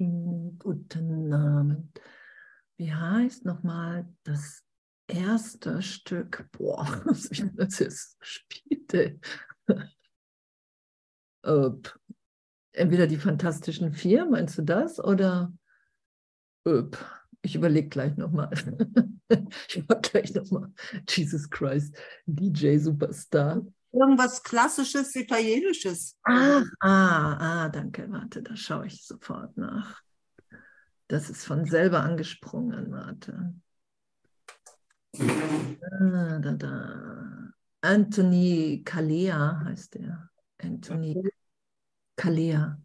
Guten Abend. Wie heißt nochmal das erste Stück? Boah, das jetzt spielte. Entweder die Fantastischen Vier, meinst du das? Oder ich überlege gleich nochmal. ich mache gleich nochmal Jesus Christ, DJ Superstar. Irgendwas Klassisches, Italienisches. Ah, ah, ah, danke. Warte, da schaue ich sofort nach. Das ist von selber angesprungen. Warte. Ah, da, da. Anthony Kalea heißt er. Anthony Kalea.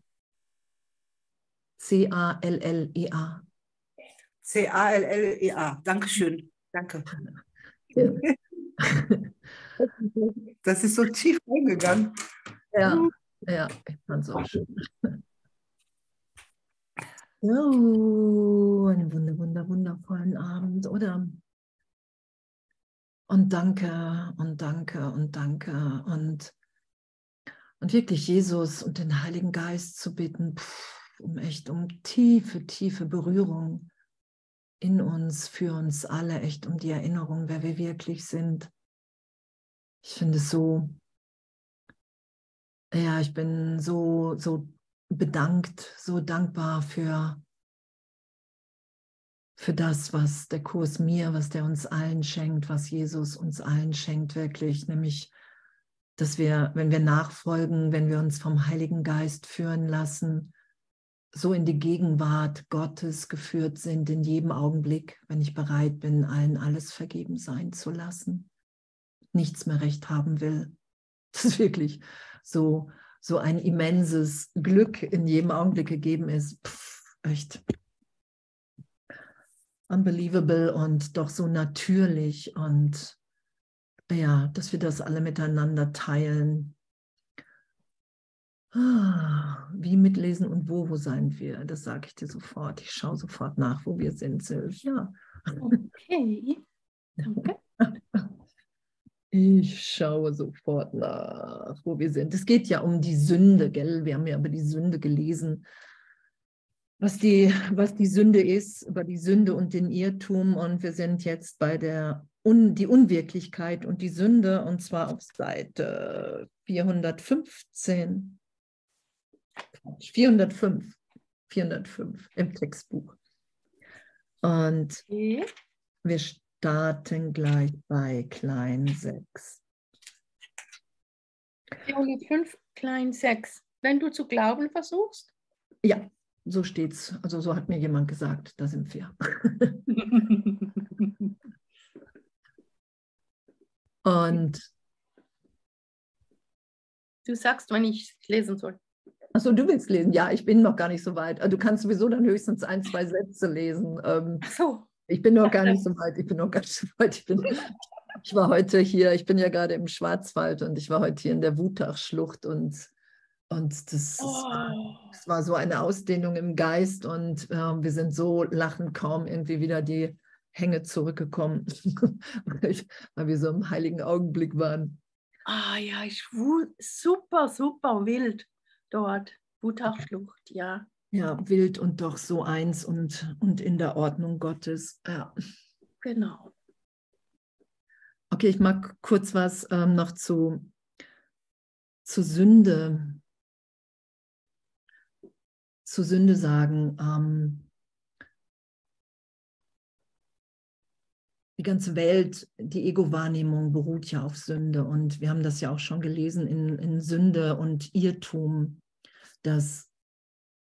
C-A-L-L-E-A. C-A-L-L-E-A. Dankeschön. Danke. Ja. Das ist so tief eingegangen. Ja, ja, ich fand es auch schön. Oh, einen wunder, wunder, wundervollen Abend, oder? Und danke und danke und danke und, und wirklich Jesus und den Heiligen Geist zu bitten, um echt um tiefe, tiefe Berührung in uns, für uns alle, echt um die Erinnerung, wer wir wirklich sind. Ich finde es so, ja, ich bin so, so bedankt, so dankbar für, für das, was der Kurs mir, was der uns allen schenkt, was Jesus uns allen schenkt, wirklich, nämlich, dass wir, wenn wir nachfolgen, wenn wir uns vom Heiligen Geist führen lassen, so in die Gegenwart Gottes geführt sind, in jedem Augenblick, wenn ich bereit bin, allen alles vergeben sein zu lassen, nichts mehr recht haben will. Das ist wirklich so, so ein immenses Glück in jedem Augenblick gegeben ist. Pff, echt unbelievable und doch so natürlich und ja, dass wir das alle miteinander teilen wie mitlesen und wo, wo sein wir? Das sage ich dir sofort. Ich schaue sofort nach, wo wir sind, Silvia. Okay. Danke. Ich schaue sofort nach, wo wir sind. Es geht ja um die Sünde, gell? Wir haben ja über die Sünde gelesen, was die, was die Sünde ist, über die Sünde und den Irrtum. Und wir sind jetzt bei der Un, die Unwirklichkeit und die Sünde, und zwar auf Seite 415. 405. 405 im Textbuch. Und okay. wir starten gleich bei klein 6. 405, klein 6. Wenn du zu glauben versuchst? Ja, so steht's. Also so hat mir jemand gesagt, da sind wir. Und du sagst, wann ich lesen soll. Achso, du willst lesen? Ja, ich bin noch gar nicht so weit. Du kannst sowieso dann höchstens ein, zwei Sätze lesen. Ähm, so. Ich bin noch gar nicht so weit. Ich bin noch gar nicht so weit. Ich, bin, ich war heute hier, ich bin ja gerade im Schwarzwald und ich war heute hier in der Wutachschlucht und, und das, oh. das war so eine Ausdehnung im Geist und äh, wir sind so lachend kaum irgendwie wieder die Hänge zurückgekommen, weil wir so im heiligen Augenblick waren. Ah ja, ich, super, super wild dort. Wutachflucht, ja. Ja, wild und doch so eins und, und in der Ordnung Gottes. Ja. Genau. Okay, ich mag kurz was ähm, noch zu, zu Sünde, zu Sünde sagen. Ähm, die ganze Welt, die Ego-Wahrnehmung beruht ja auf Sünde. Und wir haben das ja auch schon gelesen in, in Sünde und Irrtum, dass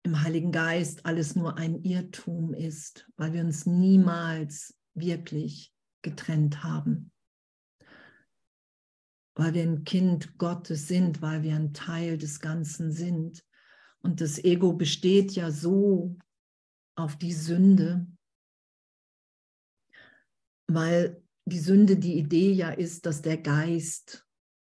im Heiligen Geist alles nur ein Irrtum ist, weil wir uns niemals wirklich getrennt haben. Weil wir ein Kind Gottes sind, weil wir ein Teil des Ganzen sind. Und das Ego besteht ja so auf die Sünde, weil die Sünde die Idee ja ist, dass der Geist,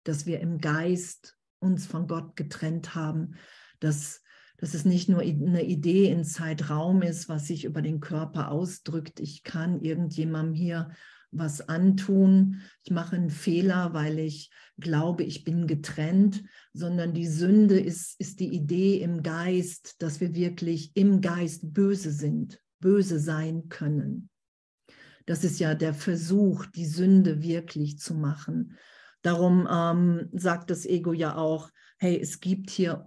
dass wir im Geist uns von Gott getrennt haben, dass, dass es nicht nur eine Idee in Zeitraum ist, was sich über den Körper ausdrückt. Ich kann irgendjemandem hier was antun, ich mache einen Fehler, weil ich glaube, ich bin getrennt, sondern die Sünde ist, ist die Idee im Geist, dass wir wirklich im Geist böse sind, böse sein können. Das ist ja der Versuch, die Sünde wirklich zu machen. Darum ähm, sagt das Ego ja auch, hey, es gibt hier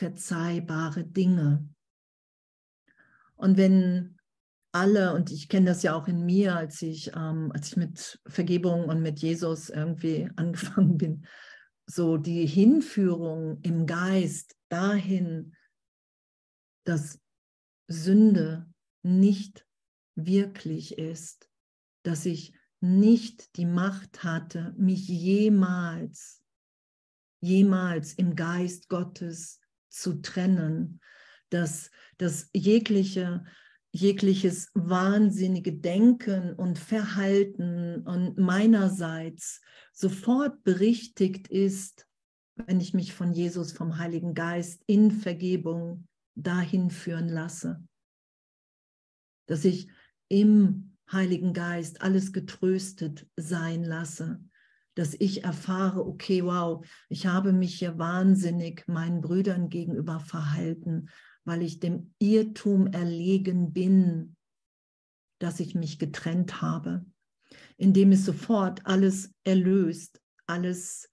unverzeihbare Dinge. Und wenn alle, und ich kenne das ja auch in mir, als ich, ähm, als ich mit Vergebung und mit Jesus irgendwie angefangen bin, so die Hinführung im Geist dahin, dass Sünde nicht wirklich ist, dass ich nicht die Macht hatte, mich jemals, jemals im Geist Gottes zu trennen, dass, dass jegliche jegliches wahnsinnige Denken und Verhalten und meinerseits sofort berichtigt ist, wenn ich mich von Jesus, vom Heiligen Geist in Vergebung dahin führen lasse. Dass ich im Heiligen Geist alles getröstet sein lasse. Dass ich erfahre, okay, wow, ich habe mich hier wahnsinnig meinen Brüdern gegenüber verhalten weil ich dem Irrtum erlegen bin, dass ich mich getrennt habe, indem es sofort alles erlöst, alles,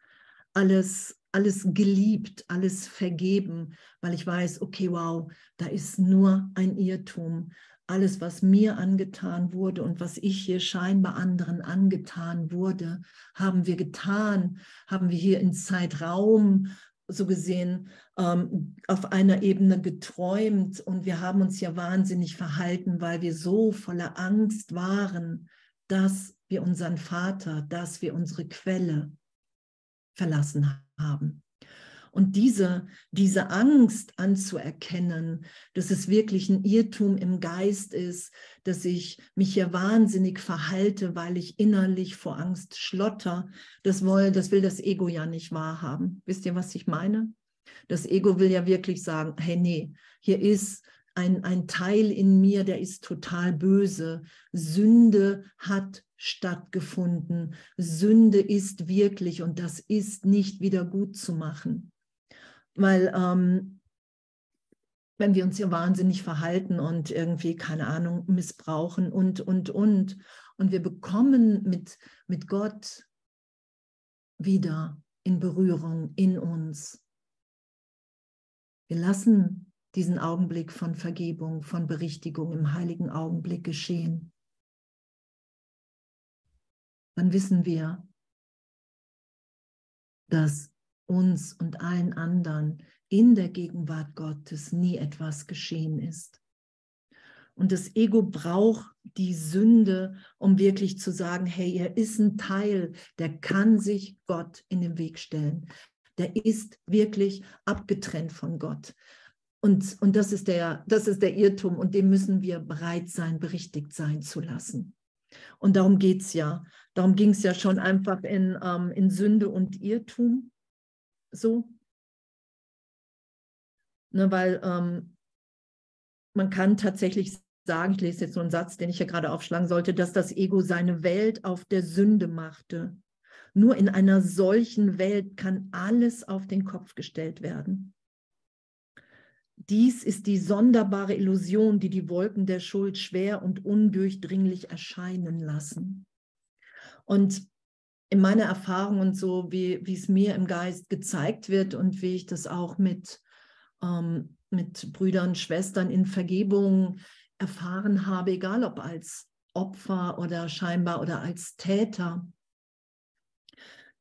alles, alles geliebt, alles vergeben, weil ich weiß, okay, wow, da ist nur ein Irrtum. Alles, was mir angetan wurde und was ich hier scheinbar anderen angetan wurde, haben wir getan, haben wir hier in Zeitraum so gesehen ähm, auf einer Ebene geträumt und wir haben uns ja wahnsinnig verhalten, weil wir so voller Angst waren, dass wir unseren Vater, dass wir unsere Quelle verlassen haben. Und diese, diese Angst anzuerkennen, dass es wirklich ein Irrtum im Geist ist, dass ich mich hier wahnsinnig verhalte, weil ich innerlich vor Angst schlotter, das, will, das will das Ego ja nicht wahrhaben. Wisst ihr, was ich meine? Das Ego will ja wirklich sagen, hey, nee, hier ist ein, ein Teil in mir, der ist total böse. Sünde hat stattgefunden. Sünde ist wirklich und das ist nicht wieder gut zu machen weil ähm, wenn wir uns hier wahnsinnig verhalten und irgendwie, keine Ahnung, missbrauchen und, und, und, und wir bekommen mit, mit Gott wieder in Berührung in uns. Wir lassen diesen Augenblick von Vergebung, von Berichtigung im heiligen Augenblick geschehen. Dann wissen wir, dass uns und allen anderen in der Gegenwart Gottes nie etwas geschehen ist. Und das Ego braucht die Sünde, um wirklich zu sagen, hey, er ist ein Teil, der kann sich Gott in den Weg stellen. Der ist wirklich abgetrennt von Gott. Und, und das, ist der, das ist der Irrtum und dem müssen wir bereit sein, berichtigt sein zu lassen. Und darum geht es ja. Darum ging es ja schon einfach in, ähm, in Sünde und Irrtum so. Ne, weil ähm, man kann tatsächlich sagen, ich lese jetzt so einen Satz, den ich ja gerade aufschlagen sollte, dass das Ego seine Welt auf der Sünde machte. Nur in einer solchen Welt kann alles auf den Kopf gestellt werden. Dies ist die sonderbare Illusion, die die Wolken der Schuld schwer und undurchdringlich erscheinen lassen. Und in meiner Erfahrung und so, wie, wie es mir im Geist gezeigt wird und wie ich das auch mit, ähm, mit Brüdern, Schwestern in Vergebung erfahren habe, egal ob als Opfer oder scheinbar oder als Täter,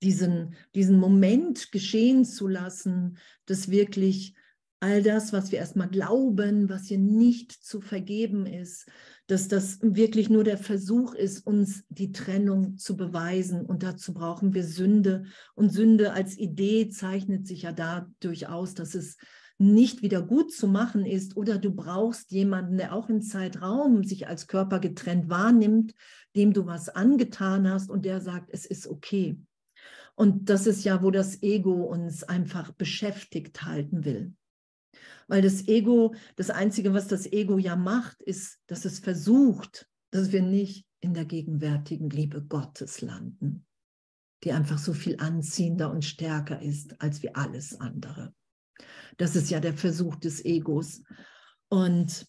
diesen, diesen Moment geschehen zu lassen, dass wirklich all das, was wir erstmal glauben, was hier nicht zu vergeben ist, dass das wirklich nur der Versuch ist, uns die Trennung zu beweisen. Und dazu brauchen wir Sünde. Und Sünde als Idee zeichnet sich ja dadurch aus, dass es nicht wieder gut zu machen ist oder du brauchst jemanden, der auch im Zeitraum sich als Körper getrennt wahrnimmt, dem du was angetan hast und der sagt, es ist okay. Und das ist ja, wo das Ego uns einfach beschäftigt halten will. Weil das Ego, das Einzige, was das Ego ja macht, ist, dass es versucht, dass wir nicht in der gegenwärtigen Liebe Gottes landen, die einfach so viel anziehender und stärker ist als wie alles andere. Das ist ja der Versuch des Egos. Und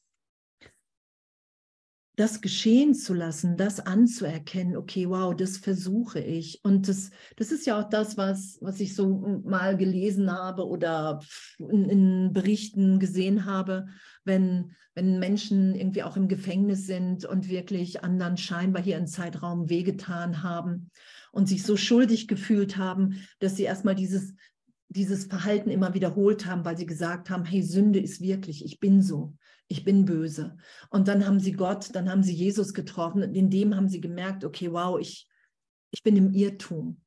das geschehen zu lassen, das anzuerkennen, okay, wow, das versuche ich. Und das, das ist ja auch das, was, was ich so mal gelesen habe oder in, in Berichten gesehen habe, wenn, wenn Menschen irgendwie auch im Gefängnis sind und wirklich anderen scheinbar hier im Zeitraum wehgetan haben und sich so schuldig gefühlt haben, dass sie erstmal dieses, dieses Verhalten immer wiederholt haben, weil sie gesagt haben, hey, Sünde ist wirklich, ich bin so ich bin böse. Und dann haben sie Gott, dann haben sie Jesus getroffen und in dem haben sie gemerkt, okay, wow, ich, ich bin im Irrtum.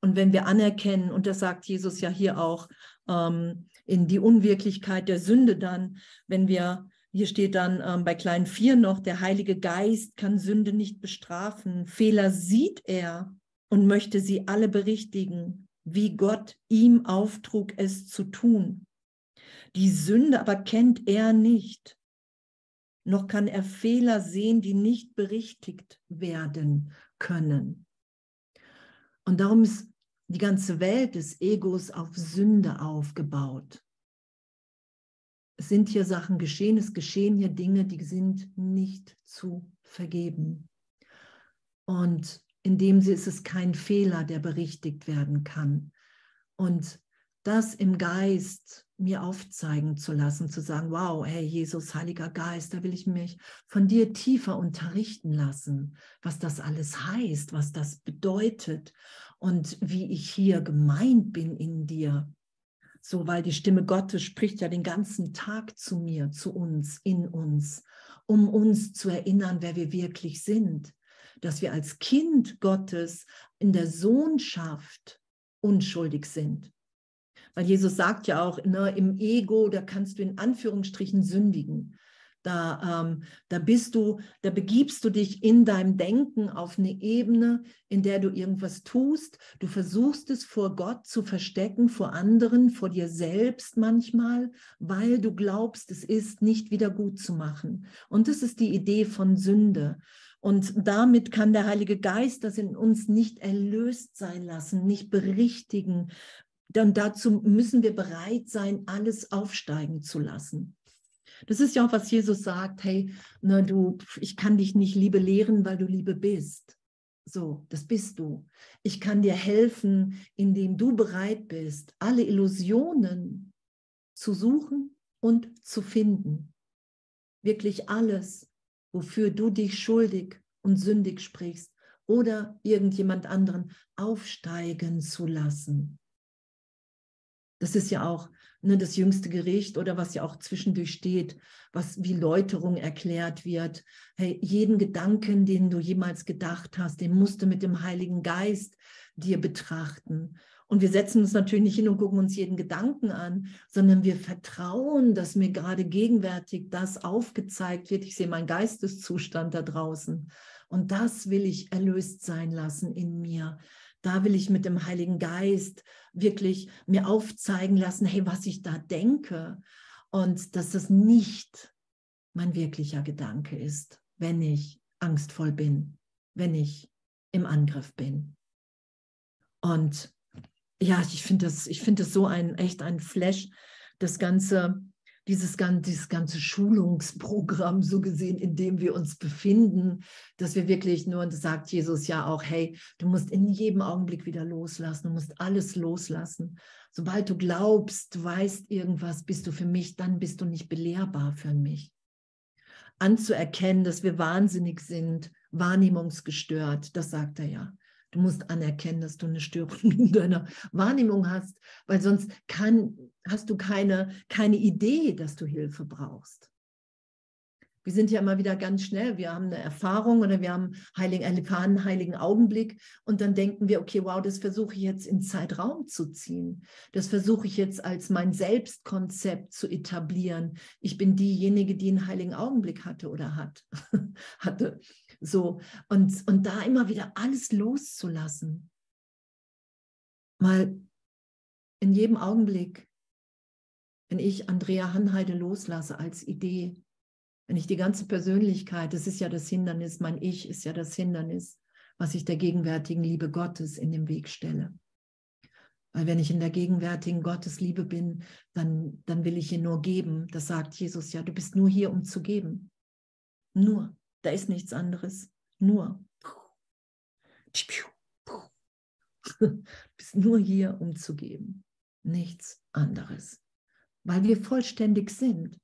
Und wenn wir anerkennen, und das sagt Jesus ja hier auch, ähm, in die Unwirklichkeit der Sünde dann, wenn wir, hier steht dann ähm, bei kleinen vier noch, der Heilige Geist kann Sünde nicht bestrafen. Fehler sieht er und möchte sie alle berichtigen, wie Gott ihm auftrug, es zu tun. Die Sünde aber kennt er nicht, noch kann er Fehler sehen, die nicht berichtigt werden können. Und darum ist die ganze Welt des Egos auf Sünde aufgebaut. Es sind hier Sachen geschehen, es geschehen hier Dinge, die sind nicht zu vergeben. Und in dem sie ist es kein Fehler, der berichtigt werden kann. Und das im Geist mir aufzeigen zu lassen, zu sagen, wow, hey Jesus, Heiliger Geist, da will ich mich von dir tiefer unterrichten lassen, was das alles heißt, was das bedeutet und wie ich hier gemeint bin in dir. So, weil die Stimme Gottes spricht ja den ganzen Tag zu mir, zu uns, in uns, um uns zu erinnern, wer wir wirklich sind, dass wir als Kind Gottes in der Sohnschaft unschuldig sind weil Jesus sagt ja auch, ne, im Ego, da kannst du in Anführungsstrichen sündigen. Da, ähm, da bist du, da begibst du dich in deinem Denken auf eine Ebene, in der du irgendwas tust. Du versuchst es vor Gott zu verstecken, vor anderen, vor dir selbst manchmal, weil du glaubst, es ist nicht wieder gut zu machen. Und das ist die Idee von Sünde. Und damit kann der Heilige Geist das in uns nicht erlöst sein lassen, nicht berichtigen, dann dazu müssen wir bereit sein, alles aufsteigen zu lassen. Das ist ja auch, was Jesus sagt, hey, na du, ich kann dich nicht Liebe lehren, weil du Liebe bist. So, das bist du. Ich kann dir helfen, indem du bereit bist, alle Illusionen zu suchen und zu finden. Wirklich alles, wofür du dich schuldig und sündig sprichst oder irgendjemand anderen aufsteigen zu lassen. Das ist ja auch ne, das jüngste Gericht oder was ja auch zwischendurch steht, was wie Läuterung erklärt wird. Hey, jeden Gedanken, den du jemals gedacht hast, den musst du mit dem Heiligen Geist dir betrachten. Und wir setzen uns natürlich nicht hin und gucken uns jeden Gedanken an, sondern wir vertrauen, dass mir gerade gegenwärtig das aufgezeigt wird. Ich sehe meinen Geisteszustand da draußen. Und das will ich erlöst sein lassen in mir. Da will ich mit dem Heiligen Geist wirklich mir aufzeigen lassen, hey, was ich da denke und dass das nicht mein wirklicher Gedanke ist, wenn ich angstvoll bin, wenn ich im Angriff bin. Und ja, ich finde das, ich finde das so ein echt ein Flash, das ganze dieses, dieses ganze Schulungsprogramm so gesehen, in dem wir uns befinden, dass wir wirklich nur, und das sagt Jesus ja auch, hey, du musst in jedem Augenblick wieder loslassen, du musst alles loslassen. Sobald du glaubst, du weißt irgendwas, bist du für mich, dann bist du nicht belehrbar für mich. Anzuerkennen, dass wir wahnsinnig sind, wahrnehmungsgestört, das sagt er ja. Du musst anerkennen, dass du eine Störung in deiner Wahrnehmung hast, weil sonst kann, hast du keine, keine Idee, dass du Hilfe brauchst. Wir sind ja immer wieder ganz schnell, wir haben eine Erfahrung oder wir haben heiligen, einen heiligen Augenblick und dann denken wir, okay, wow, das versuche ich jetzt in Zeitraum zu ziehen. Das versuche ich jetzt als mein Selbstkonzept zu etablieren. Ich bin diejenige, die einen heiligen Augenblick hatte oder hat, hatte. So, und, und da immer wieder alles loszulassen. Mal in jedem Augenblick, wenn ich Andrea Hanheide loslasse als Idee, Wenn ich die ganze Persönlichkeit, das ist ja das Hindernis, mein Ich ist ja das Hindernis, was ich der gegenwärtigen Liebe Gottes in den Weg stelle. Weil wenn ich in der gegenwärtigen Gottesliebe bin, dann, dann will ich ihr nur geben. Das sagt Jesus ja, du bist nur hier, um zu geben. Nur. Da ist nichts anderes. Nur. Du bist nur hier, um zu geben. Nichts anderes. Weil wir vollständig sind.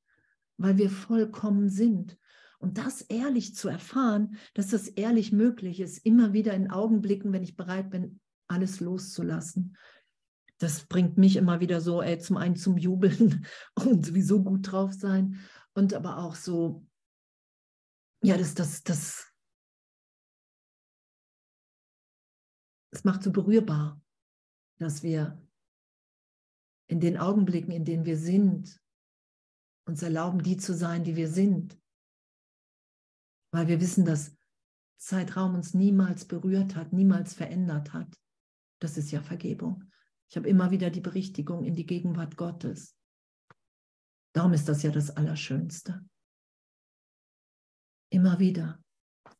Weil wir vollkommen sind. Und das ehrlich zu erfahren, dass das ehrlich möglich ist, immer wieder in Augenblicken, wenn ich bereit bin, alles loszulassen, das bringt mich immer wieder so, ey, zum einen zum Jubeln und sowieso gut drauf sein und aber auch so, ja, das, das, das, es macht so berührbar, dass wir in den Augenblicken, in denen wir sind, uns erlauben, die zu sein, die wir sind. Weil wir wissen, dass Zeitraum uns niemals berührt hat, niemals verändert hat. Das ist ja Vergebung. Ich habe immer wieder die Berichtigung in die Gegenwart Gottes. Darum ist das ja das Allerschönste. Immer wieder,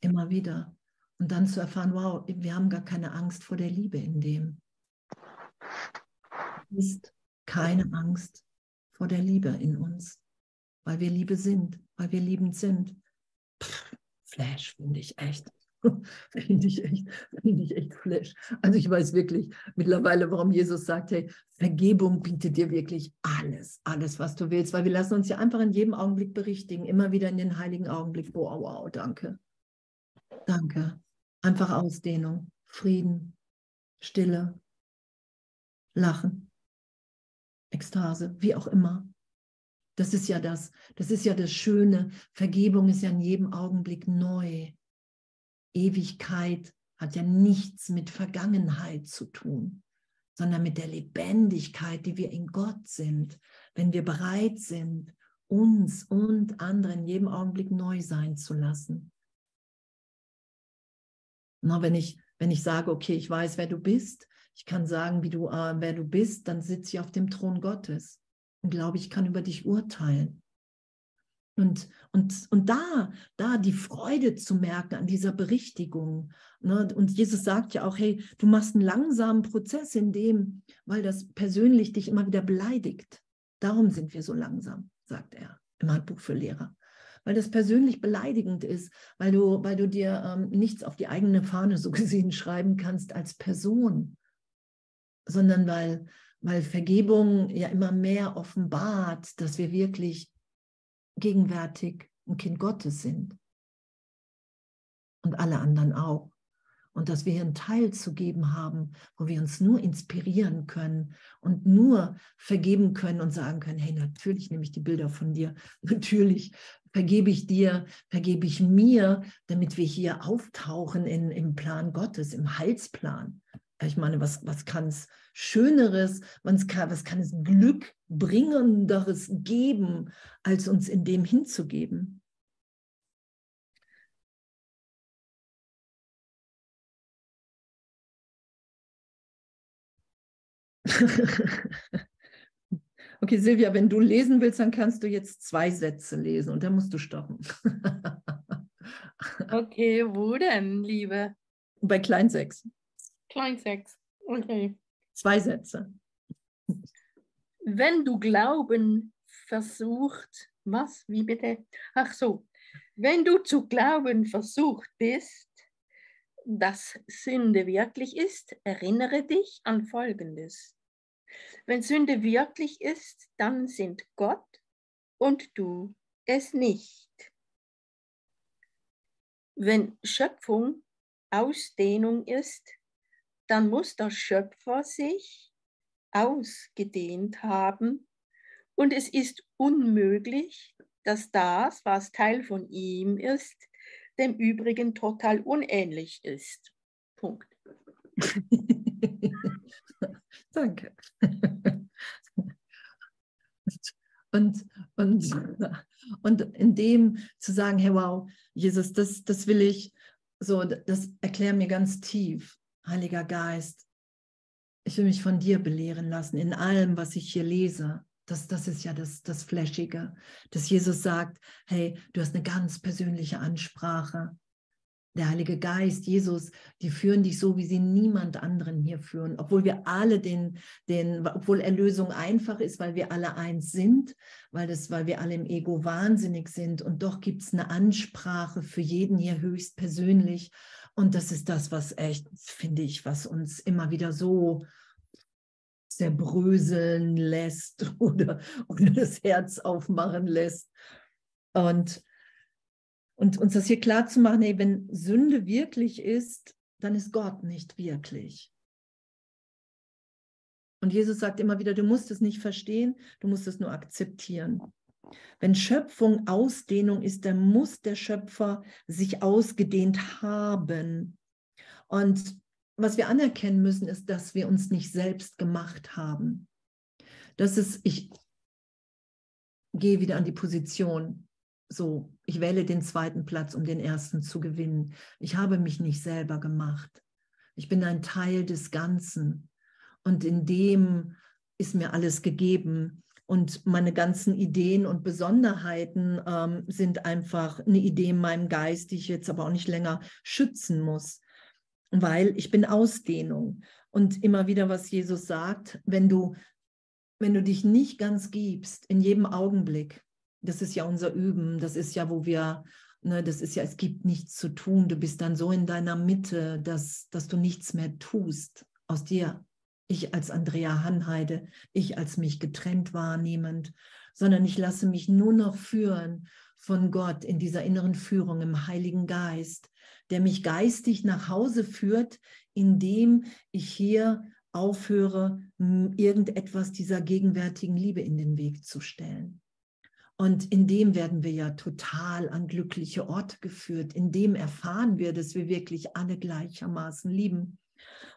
immer wieder. Und dann zu erfahren, wow, wir haben gar keine Angst vor der Liebe in dem. Es ist keine Angst vor der Liebe in uns, weil wir Liebe sind, weil wir liebend sind. Pff, Flash finde ich echt. Finde ich echt, finde ich echt flash. Also ich weiß wirklich mittlerweile, warum Jesus sagt, hey, Vergebung bietet dir wirklich alles, alles, was du willst, weil wir lassen uns ja einfach in jedem Augenblick berichtigen, immer wieder in den heiligen Augenblick. Wow, wow, danke. Danke. Einfach Ausdehnung, Frieden, Stille, Lachen, Ekstase, wie auch immer. Das ist ja das, das ist ja das Schöne. Vergebung ist ja in jedem Augenblick neu. Ewigkeit hat ja nichts mit Vergangenheit zu tun, sondern mit der Lebendigkeit, die wir in Gott sind, wenn wir bereit sind, uns und anderen in jedem Augenblick neu sein zu lassen. Na, wenn ich, wenn ich sage, okay, ich weiß, wer du bist, ich kann sagen, wie du, äh, wer du bist, dann sitze ich auf dem Thron Gottes und glaube, ich kann über dich urteilen. Und, und, und da, da die Freude zu merken an dieser Berichtigung. Ne? Und Jesus sagt ja auch, hey, du machst einen langsamen Prozess in dem, weil das persönlich dich immer wieder beleidigt. Darum sind wir so langsam, sagt er im Handbuch für Lehrer. Weil das persönlich beleidigend ist, weil du, weil du dir ähm, nichts auf die eigene Fahne so gesehen schreiben kannst als Person, sondern weil, weil Vergebung ja immer mehr offenbart, dass wir wirklich gegenwärtig ein Kind Gottes sind. Und alle anderen auch. Und dass wir hier einen Teil zu geben haben, wo wir uns nur inspirieren können und nur vergeben können und sagen können, hey, natürlich nehme ich die Bilder von dir, natürlich vergebe ich dir, vergebe ich mir, damit wir hier auftauchen in, im Plan Gottes, im Heilsplan. Ich meine, was, was kann es Schöneres, was kann, was kann es Glückbringenderes geben, als uns in dem hinzugeben? okay, Silvia, wenn du lesen willst, dann kannst du jetzt zwei Sätze lesen und dann musst du stoppen. okay, wo denn, Liebe? Bei Klein 6. Klein 6. Okay. Zwei Sätze. Wenn du Glauben versucht, was, wie bitte? Ach so, wenn du zu glauben versucht bist, dass Sünde wirklich ist, erinnere dich an Folgendes. Wenn Sünde wirklich ist, dann sind Gott und du es nicht. Wenn Schöpfung Ausdehnung ist, dann muss der Schöpfer sich ausgedehnt haben und es ist unmöglich, dass das, was Teil von ihm ist, dem Übrigen total unähnlich ist. Punkt. Danke. Und, und, und in dem zu sagen, hey wow, Jesus, das, das will ich, so, das erklär mir ganz tief. Heiliger Geist, ich will mich von dir belehren lassen in allem, was ich hier lese, Das, das ist ja das, das Flashige, dass Jesus sagt, hey, du hast eine ganz persönliche Ansprache. Der Heilige Geist, Jesus, die führen dich so, wie sie niemand anderen hier führen, obwohl wir alle den, den, obwohl Erlösung einfach ist, weil wir alle eins sind, weil das, weil wir alle im Ego wahnsinnig sind. Und doch gibt es eine Ansprache für jeden hier höchst persönlich und das ist das, was echt, finde ich, was uns immer wieder so zerbröseln lässt oder, oder das Herz aufmachen lässt. Und und uns das hier klar zu machen, ey, wenn Sünde wirklich ist, dann ist Gott nicht wirklich. Und Jesus sagt immer wieder, du musst es nicht verstehen, du musst es nur akzeptieren. Wenn Schöpfung Ausdehnung ist, dann muss der Schöpfer sich ausgedehnt haben. Und was wir anerkennen müssen, ist, dass wir uns nicht selbst gemacht haben. Das ist, ich gehe wieder an die Position so, ich wähle den zweiten Platz, um den ersten zu gewinnen. Ich habe mich nicht selber gemacht. Ich bin ein Teil des Ganzen. Und in dem ist mir alles gegeben. Und meine ganzen Ideen und Besonderheiten ähm, sind einfach eine Idee in meinem Geist, die ich jetzt aber auch nicht länger schützen muss, weil ich bin Ausdehnung. Und immer wieder, was Jesus sagt, wenn du, wenn du dich nicht ganz gibst, in jedem Augenblick, das ist ja unser Üben, das ist ja, wo wir, ne, das ist ja, es gibt nichts zu tun. Du bist dann so in deiner Mitte, dass, dass du nichts mehr tust aus dir. Ich als Andrea Hanheide, ich als mich getrennt wahrnehmend, sondern ich lasse mich nur noch führen von Gott in dieser inneren Führung im Heiligen Geist, der mich geistig nach Hause führt, indem ich hier aufhöre, irgendetwas dieser gegenwärtigen Liebe in den Weg zu stellen. Und in dem werden wir ja total an glückliche Orte geführt. In dem erfahren wir, dass wir wirklich alle gleichermaßen lieben.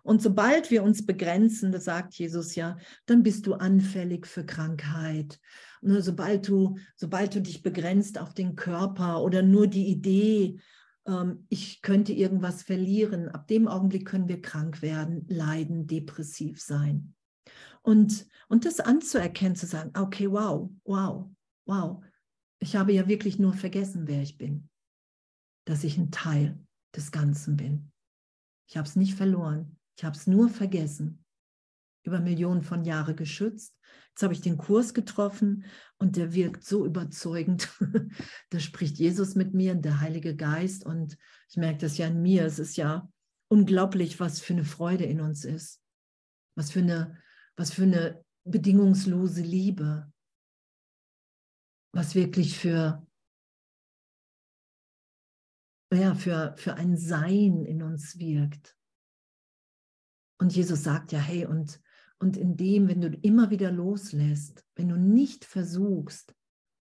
Und sobald wir uns begrenzen, das sagt Jesus ja, dann bist du anfällig für Krankheit. Nur sobald du, sobald du dich begrenzt auf den Körper oder nur die Idee, ähm, ich könnte irgendwas verlieren, ab dem Augenblick können wir krank werden, leiden, depressiv sein. Und, und das anzuerkennen, zu sagen, okay, wow, wow, wow, ich habe ja wirklich nur vergessen, wer ich bin, dass ich ein Teil des Ganzen bin. Ich habe es nicht verloren, ich habe es nur vergessen, über Millionen von Jahren geschützt. Jetzt habe ich den Kurs getroffen und der wirkt so überzeugend. da spricht Jesus mit mir, der Heilige Geist und ich merke das ja in mir. Es ist ja unglaublich, was für eine Freude in uns ist, was für eine, was für eine bedingungslose Liebe, was wirklich für, ja, für, für ein Sein in uns wirkt. Und Jesus sagt ja, hey, und, und in dem, wenn du immer wieder loslässt, wenn du nicht versuchst,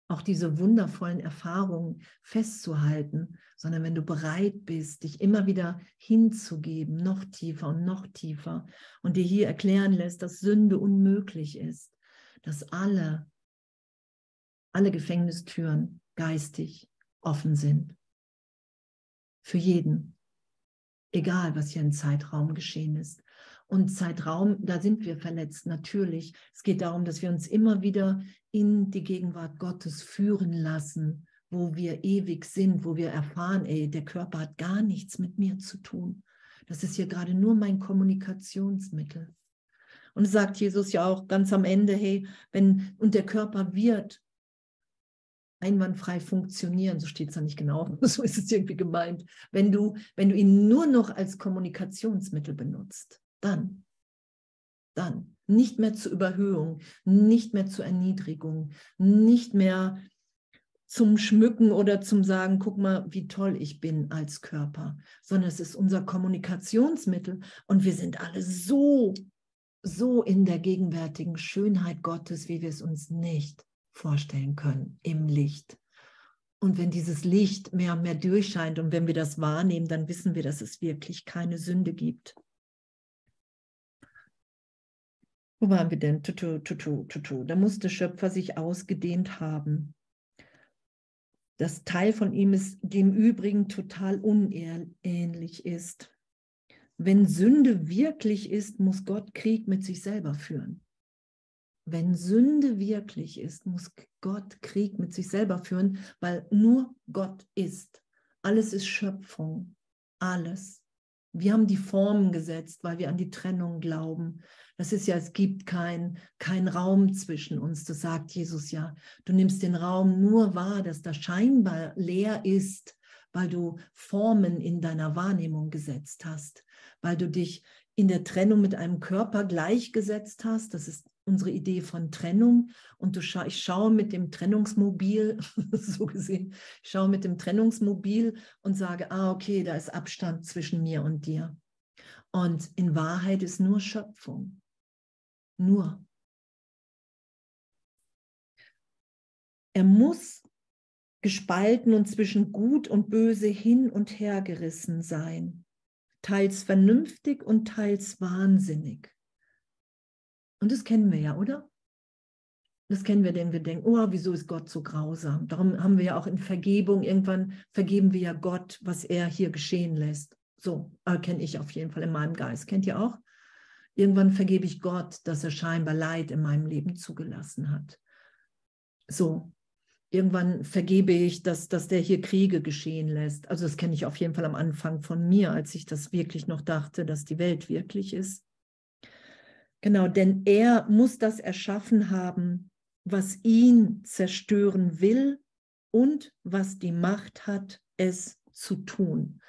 auch diese wundervollen Erfahrungen festzuhalten, sondern wenn du bereit bist, dich immer wieder hinzugeben, noch tiefer und noch tiefer und dir hier erklären lässt, dass Sünde unmöglich ist, dass alle alle Gefängnistüren geistig offen sind. Für jeden. Egal, was hier im Zeitraum geschehen ist. Und Zeitraum, da sind wir verletzt, natürlich. Es geht darum, dass wir uns immer wieder in die Gegenwart Gottes führen lassen, wo wir ewig sind, wo wir erfahren, ey, der Körper hat gar nichts mit mir zu tun. Das ist hier gerade nur mein Kommunikationsmittel. Und sagt Jesus ja auch ganz am Ende, hey, wenn, und der Körper wird einwandfrei funktionieren, so steht es da nicht genau, so ist es irgendwie gemeint. Wenn du, wenn du ihn nur noch als Kommunikationsmittel benutzt, dann, dann nicht mehr zur Überhöhung, nicht mehr zur Erniedrigung, nicht mehr zum Schmücken oder zum Sagen, guck mal, wie toll ich bin als Körper, sondern es ist unser Kommunikationsmittel und wir sind alle so, so in der gegenwärtigen Schönheit Gottes, wie wir es uns nicht vorstellen können im Licht. Und wenn dieses Licht mehr und mehr durchscheint und wenn wir das wahrnehmen, dann wissen wir, dass es wirklich keine Sünde gibt. Wo waren wir denn? Tutu, tutu, tutu. Da muss der Schöpfer sich ausgedehnt haben. Das Teil von ihm ist dem übrigen total unähnlich ist. Wenn Sünde wirklich ist, muss Gott Krieg mit sich selber führen. wenn Sünde wirklich ist, muss Gott Krieg mit sich selber führen, weil nur Gott ist. Alles ist Schöpfung. Alles. Wir haben die Formen gesetzt, weil wir an die Trennung glauben. Das ist ja, es gibt keinen kein Raum zwischen uns. Das sagt Jesus ja. Du nimmst den Raum nur wahr, dass da scheinbar leer ist, weil du Formen in deiner Wahrnehmung gesetzt hast, weil du dich in der Trennung mit einem Körper gleichgesetzt hast. Das ist unsere Idee von Trennung. Und du scha ich schaue mit dem Trennungsmobil, so gesehen, ich schaue mit dem Trennungsmobil und sage, ah, okay, da ist Abstand zwischen mir und dir. Und in Wahrheit ist nur Schöpfung. Nur. Er muss gespalten und zwischen Gut und Böse hin und her gerissen sein, teils vernünftig und teils wahnsinnig. Und das kennen wir ja, oder? Das kennen wir, denn wir denken, oh, wieso ist Gott so grausam? Darum haben wir ja auch in Vergebung, irgendwann vergeben wir ja Gott, was er hier geschehen lässt. So äh, kenne ich auf jeden Fall in meinem Geist. Kennt ihr auch? Irgendwann vergebe ich Gott, dass er scheinbar Leid in meinem Leben zugelassen hat. So, irgendwann vergebe ich, dass, dass der hier Kriege geschehen lässt. Also das kenne ich auf jeden Fall am Anfang von mir, als ich das wirklich noch dachte, dass die Welt wirklich ist. Genau, denn er muss das erschaffen haben, was ihn zerstören will und was die Macht hat, es zu tun.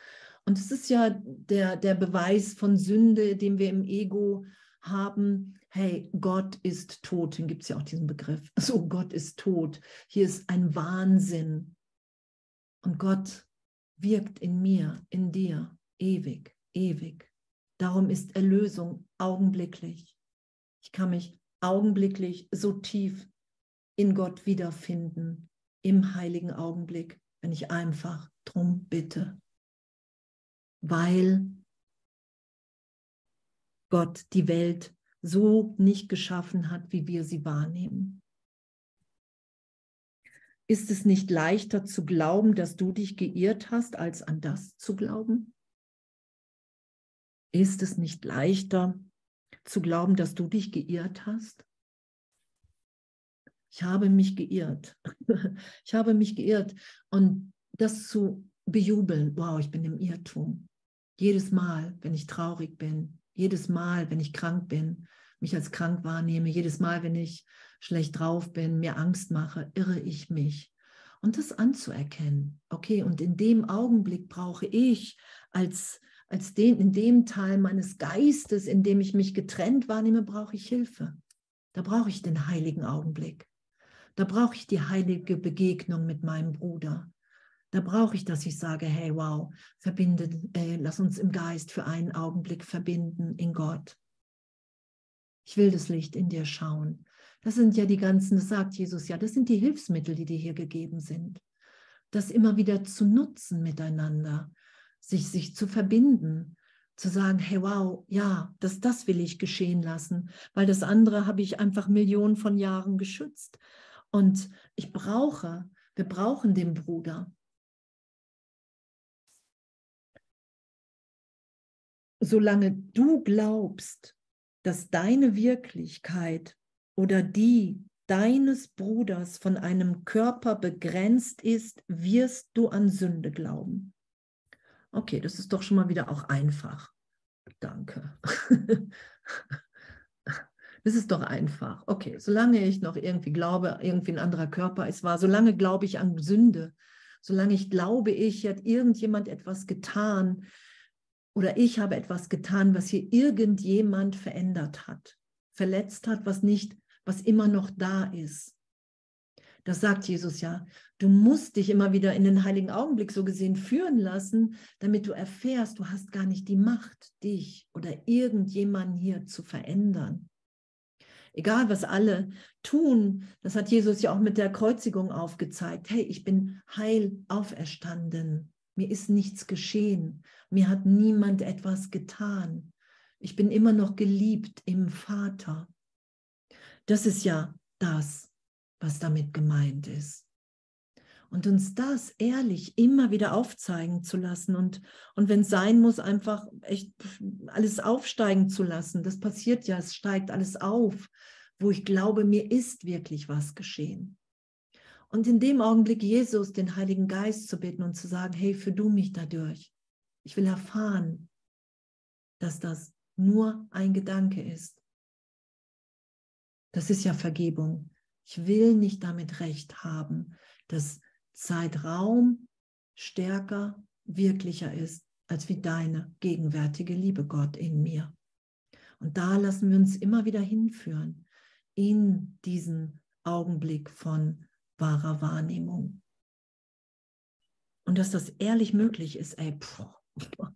Und es ist ja der, der Beweis von Sünde, den wir im Ego haben. Hey, Gott ist tot. Den gibt es ja auch diesen Begriff. So, Gott ist tot. Hier ist ein Wahnsinn. Und Gott wirkt in mir, in dir, ewig, ewig. Darum ist Erlösung augenblicklich. Ich kann mich augenblicklich so tief in Gott wiederfinden, im heiligen Augenblick, wenn ich einfach drum bitte weil Gott die Welt so nicht geschaffen hat, wie wir sie wahrnehmen. Ist es nicht leichter zu glauben, dass du dich geirrt hast, als an das zu glauben? Ist es nicht leichter zu glauben, dass du dich geirrt hast? Ich habe mich geirrt. Ich habe mich geirrt. Und das zu bejubeln, wow, ich bin im Irrtum. Jedes Mal, wenn ich traurig bin, jedes Mal, wenn ich krank bin, mich als krank wahrnehme, jedes Mal, wenn ich schlecht drauf bin, mir Angst mache, irre ich mich. Und das anzuerkennen. Okay, und in dem Augenblick brauche ich als, als den, in dem Teil meines Geistes, in dem ich mich getrennt wahrnehme, brauche ich Hilfe. Da brauche ich den heiligen Augenblick. Da brauche ich die heilige Begegnung mit meinem Bruder. Da brauche ich, dass ich sage, hey, wow, verbinde, äh, lass uns im Geist für einen Augenblick verbinden in Gott. Ich will das Licht in dir schauen. Das sind ja die ganzen, das sagt Jesus ja, das sind die Hilfsmittel, die dir hier gegeben sind. Das immer wieder zu nutzen miteinander, sich, sich zu verbinden, zu sagen, hey, wow, ja, das, das will ich geschehen lassen, weil das andere habe ich einfach Millionen von Jahren geschützt. Und ich brauche, wir brauchen den Bruder. solange du glaubst, dass deine Wirklichkeit oder die deines Bruders von einem Körper begrenzt ist, wirst du an Sünde glauben. Okay, das ist doch schon mal wieder auch einfach. Danke. Das ist doch einfach. Okay, solange ich noch irgendwie glaube, irgendwie ein anderer Körper ist wahr, solange glaube ich an Sünde, solange ich glaube, ich hat irgendjemand etwas getan, oder ich habe etwas getan, was hier irgendjemand verändert hat, verletzt hat, was nicht, was immer noch da ist. Das sagt Jesus ja. Du musst dich immer wieder in den heiligen Augenblick so gesehen führen lassen, damit du erfährst, du hast gar nicht die Macht, dich oder irgendjemanden hier zu verändern. Egal, was alle tun, das hat Jesus ja auch mit der Kreuzigung aufgezeigt. Hey, ich bin heil auferstanden. Mir ist nichts geschehen. Mir hat niemand etwas getan. Ich bin immer noch geliebt im Vater. Das ist ja das, was damit gemeint ist. Und uns das ehrlich immer wieder aufzeigen zu lassen und, und wenn es sein muss, einfach echt alles aufsteigen zu lassen. Das passiert ja, es steigt alles auf, wo ich glaube, mir ist wirklich was geschehen. Und in dem Augenblick Jesus, den Heiligen Geist zu bitten und zu sagen, hey, für du mich dadurch. Ich will erfahren, dass das nur ein Gedanke ist. Das ist ja Vergebung. Ich will nicht damit recht haben, dass Zeitraum stärker, wirklicher ist, als wie deine gegenwärtige Liebe Gott in mir. Und da lassen wir uns immer wieder hinführen in diesen Augenblick von wahrer Wahrnehmung. Und dass das ehrlich möglich ist, ey, pff,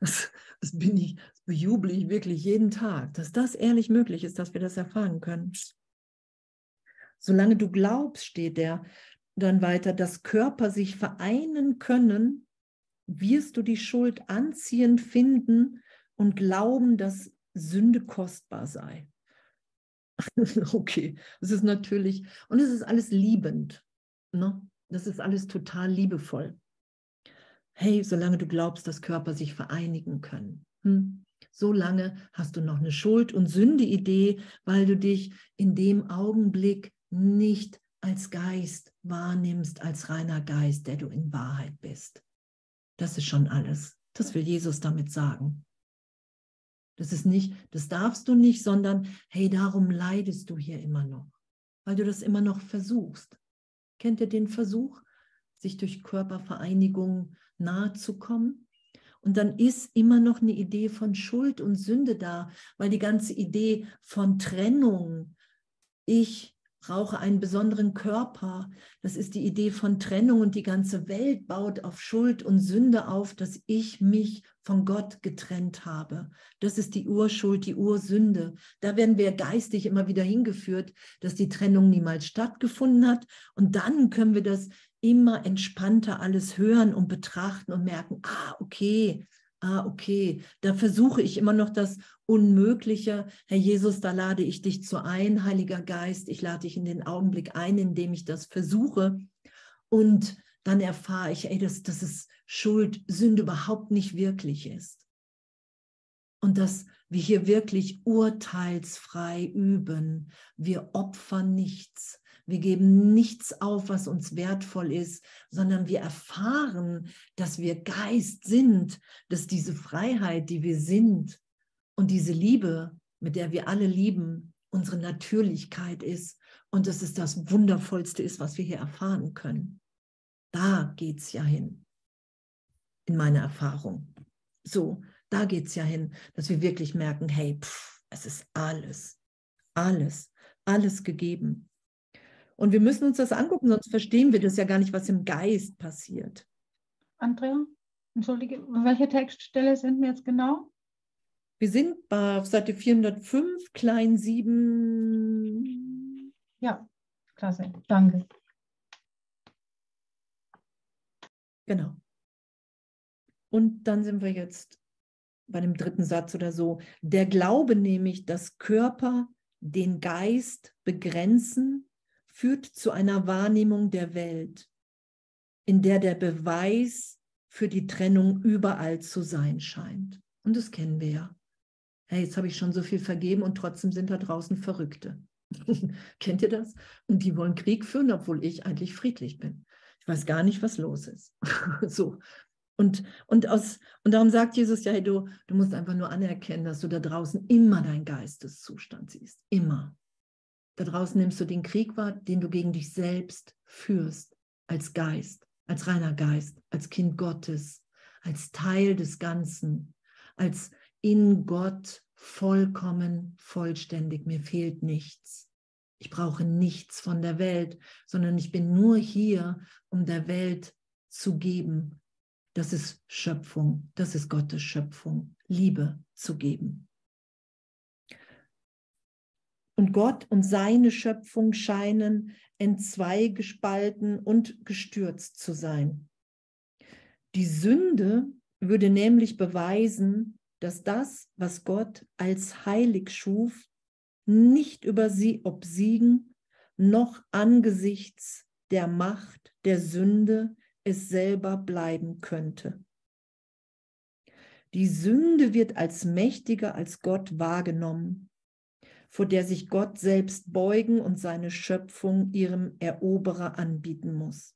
das, das bin ich, das bejubel ich wirklich jeden Tag, dass das ehrlich möglich ist, dass wir das erfahren können. Solange du glaubst, steht der dann weiter, dass Körper sich vereinen können, wirst du die Schuld anziehend finden und glauben, dass Sünde kostbar sei. okay, das ist natürlich, und es ist alles liebend. Ne? Das ist alles total liebevoll. Hey, solange du glaubst, dass Körper sich vereinigen können. Hm? Solange hast du noch eine Schuld- und Sünde-Idee, weil du dich in dem Augenblick nicht als Geist wahrnimmst, als reiner Geist, der du in Wahrheit bist. Das ist schon alles. Das will Jesus damit sagen. Das ist nicht, das darfst du nicht, sondern hey, darum leidest du hier immer noch, weil du das immer noch versuchst. Kennt ihr den Versuch, sich durch Körpervereinigung nahe zu kommen? Und dann ist immer noch eine Idee von Schuld und Sünde da, weil die ganze Idee von Trennung, ich brauche einen besonderen Körper. Das ist die Idee von Trennung und die ganze Welt baut auf Schuld und Sünde auf, dass ich mich von Gott getrennt habe. Das ist die Urschuld, die Ursünde. Da werden wir geistig immer wieder hingeführt, dass die Trennung niemals stattgefunden hat. Und dann können wir das immer entspannter alles hören und betrachten und merken, ah, okay, ah, okay, da versuche ich immer noch das Unmögliche. Herr Jesus, da lade ich dich zu ein, Heiliger Geist. Ich lade dich in den Augenblick ein, in dem ich das versuche. Und dann erfahre ich, ey, dass, dass es Schuld, Sünde überhaupt nicht wirklich ist. Und dass wir hier wirklich urteilsfrei üben. Wir opfern nichts. Wir geben nichts auf, was uns wertvoll ist, sondern wir erfahren, dass wir Geist sind, dass diese Freiheit, die wir sind und diese Liebe, mit der wir alle lieben, unsere Natürlichkeit ist und dass es das Wundervollste ist, was wir hier erfahren können. Da geht es ja hin, in meiner Erfahrung. So, da geht es ja hin, dass wir wirklich merken, hey, pff, es ist alles, alles, alles gegeben. Und wir müssen uns das angucken, sonst verstehen wir das ja gar nicht, was im Geist passiert. Andrea, entschuldige, welche Textstelle sind wir jetzt genau? Wir sind bei Seite 405, klein 7. Ja, klasse, danke. Genau. Und dann sind wir jetzt bei dem dritten Satz oder so. Der Glaube nämlich, dass Körper den Geist begrenzen führt zu einer Wahrnehmung der Welt, in der der Beweis für die Trennung überall zu sein scheint. Und das kennen wir ja. Hey, jetzt habe ich schon so viel vergeben und trotzdem sind da draußen Verrückte. Kennt ihr das? Und die wollen Krieg führen, obwohl ich eigentlich friedlich bin. Ich weiß gar nicht, was los ist. so. Und, und, aus, und darum sagt Jesus ja, hey, du, du musst einfach nur anerkennen, dass du da draußen immer deinen Geisteszustand siehst. Immer. Da draußen nimmst du den Krieg wahr, den du gegen dich selbst führst, als Geist, als reiner Geist, als Kind Gottes, als Teil des Ganzen, als in Gott vollkommen, vollständig. Mir fehlt nichts. Ich brauche nichts von der Welt, sondern ich bin nur hier, um der Welt zu geben. Das ist Schöpfung, das ist Gottes Schöpfung, Liebe zu geben. Und Gott und seine Schöpfung scheinen entzwei gespalten und gestürzt zu sein. Die Sünde würde nämlich beweisen, dass das, was Gott als heilig schuf, nicht über sie obsiegen, noch angesichts der Macht der Sünde es selber bleiben könnte. Die Sünde wird als mächtiger als Gott wahrgenommen vor der sich Gott selbst beugen und seine Schöpfung ihrem Eroberer anbieten muss.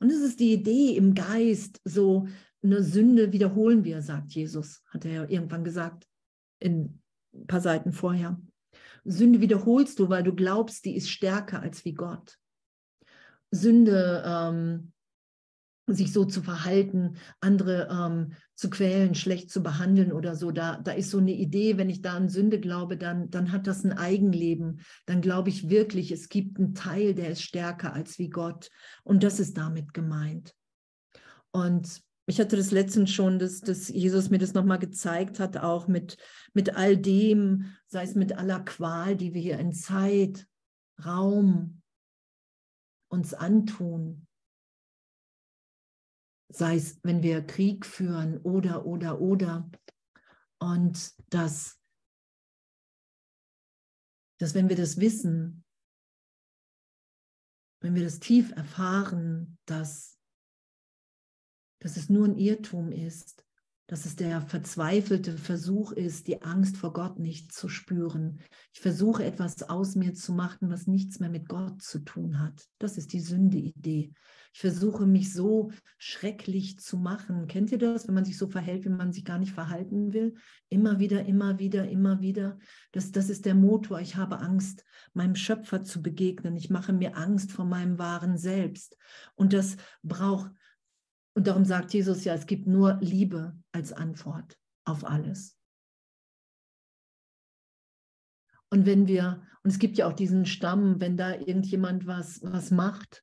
Und es ist die Idee im Geist, so eine Sünde wiederholen wir, sagt Jesus, hat er ja irgendwann gesagt, in ein paar Seiten vorher. Sünde wiederholst du, weil du glaubst, die ist stärker als wie Gott. Sünde ähm, sich so zu verhalten, andere ähm, zu quälen, schlecht zu behandeln oder so. Da, da ist so eine Idee, wenn ich da an Sünde glaube, dann, dann hat das ein Eigenleben. Dann glaube ich wirklich, es gibt einen Teil, der ist stärker als wie Gott. Und das ist damit gemeint. Und ich hatte das letztens schon, dass, dass Jesus mir das nochmal gezeigt hat, auch mit, mit all dem, sei es mit aller Qual, die wir hier in Zeit, Raum uns antun, sei es, wenn wir Krieg führen oder, oder, oder. Und dass, dass wenn wir das wissen, wenn wir das tief erfahren, dass, dass es nur ein Irrtum ist, dass es der verzweifelte Versuch ist, die Angst vor Gott nicht zu spüren. Ich versuche etwas aus mir zu machen, was nichts mehr mit Gott zu tun hat. Das ist die Sünde-Idee. Ich versuche mich so schrecklich zu machen. Kennt ihr das, wenn man sich so verhält, wie man sich gar nicht verhalten will? Immer wieder, immer wieder, immer wieder. Das, das ist der Motor. Ich habe Angst, meinem Schöpfer zu begegnen. Ich mache mir Angst vor meinem wahren Selbst. Und das braucht und darum sagt Jesus ja, es gibt nur Liebe als Antwort auf alles. Und wenn wir, und es gibt ja auch diesen Stamm, wenn da irgendjemand was, was macht,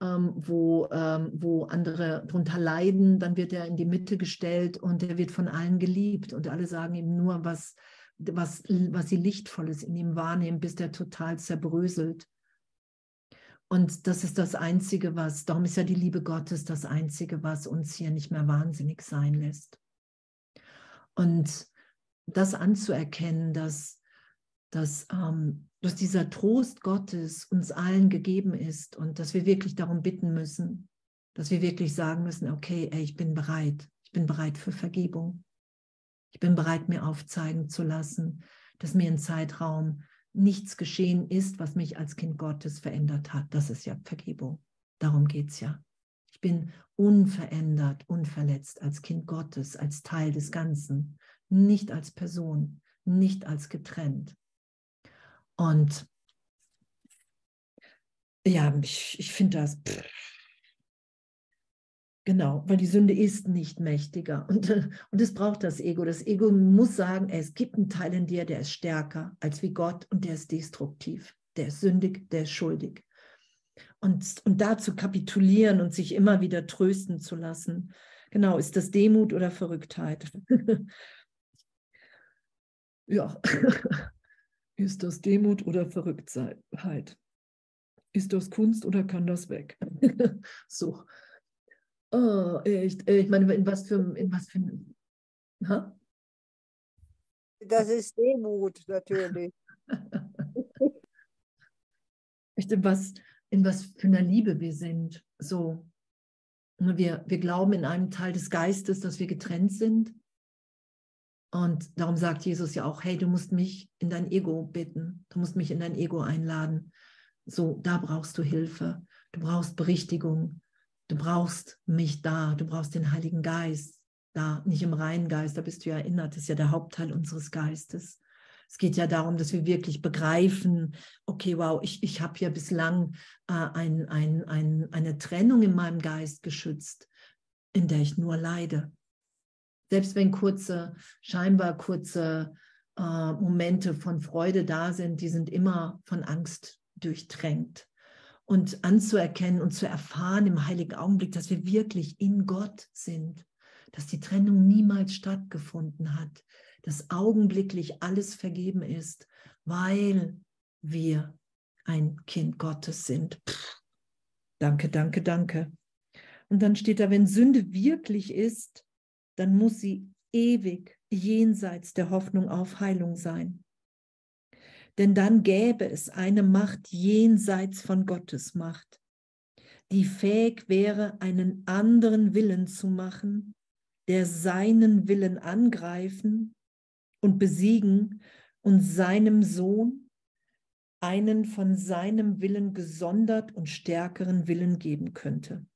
ähm, wo, ähm, wo andere darunter leiden, dann wird er in die Mitte gestellt und er wird von allen geliebt und alle sagen ihm nur, was, was, was sie Lichtvolles in ihm wahrnehmen, bis der total zerbröselt. Und das ist das Einzige, was, darum ist ja die Liebe Gottes das Einzige, was uns hier nicht mehr wahnsinnig sein lässt. Und das anzuerkennen, dass, dass, ähm, dass dieser Trost Gottes uns allen gegeben ist und dass wir wirklich darum bitten müssen, dass wir wirklich sagen müssen, okay, ey, ich bin bereit, ich bin bereit für Vergebung. Ich bin bereit, mir aufzeigen zu lassen, dass mir ein Zeitraum nichts geschehen ist, was mich als Kind Gottes verändert hat. Das ist ja Vergebung. Darum geht es ja. Ich bin unverändert, unverletzt als Kind Gottes, als Teil des Ganzen, nicht als Person, nicht als getrennt. Und ja, ich, ich finde das, pff, Genau, weil die Sünde ist nicht mächtiger und, und es braucht das Ego. Das Ego muss sagen, es gibt einen Teil in dir, der ist stärker als wie Gott und der ist destruktiv, der ist sündig, der ist schuldig. Und, und da zu kapitulieren und sich immer wieder trösten zu lassen, genau, ist das Demut oder Verrücktheit? ja, ist das Demut oder Verrücktheit? Ist das Kunst oder kann das weg? so. Oh, echt, ich meine, in was für, in was für ha? Das ist Demut, natürlich. in was, in was für einer Liebe wir sind. So. Wir, wir glauben in einem Teil des Geistes, dass wir getrennt sind. Und darum sagt Jesus ja auch, hey, du musst mich in dein Ego bitten. Du musst mich in dein Ego einladen. So, da brauchst du Hilfe. Du brauchst Berichtigung. Du brauchst mich da, du brauchst den Heiligen Geist da, nicht im reinen Geist, da bist du ja erinnert, das ist ja der Hauptteil unseres Geistes. Es geht ja darum, dass wir wirklich begreifen, okay, wow, ich, ich habe ja bislang äh, ein, ein, ein, eine Trennung in meinem Geist geschützt, in der ich nur leide. Selbst wenn kurze, scheinbar kurze äh, Momente von Freude da sind, die sind immer von Angst durchtränkt und anzuerkennen und zu erfahren im heiligen Augenblick, dass wir wirklich in Gott sind, dass die Trennung niemals stattgefunden hat, dass augenblicklich alles vergeben ist, weil wir ein Kind Gottes sind. Pff, danke, danke, danke. Und dann steht da, wenn Sünde wirklich ist, dann muss sie ewig jenseits der Hoffnung auf Heilung sein denn dann gäbe es eine Macht jenseits von Gottes Macht, die fähig wäre, einen anderen Willen zu machen, der seinen Willen angreifen und besiegen und seinem Sohn einen von seinem Willen gesondert und stärkeren Willen geben könnte.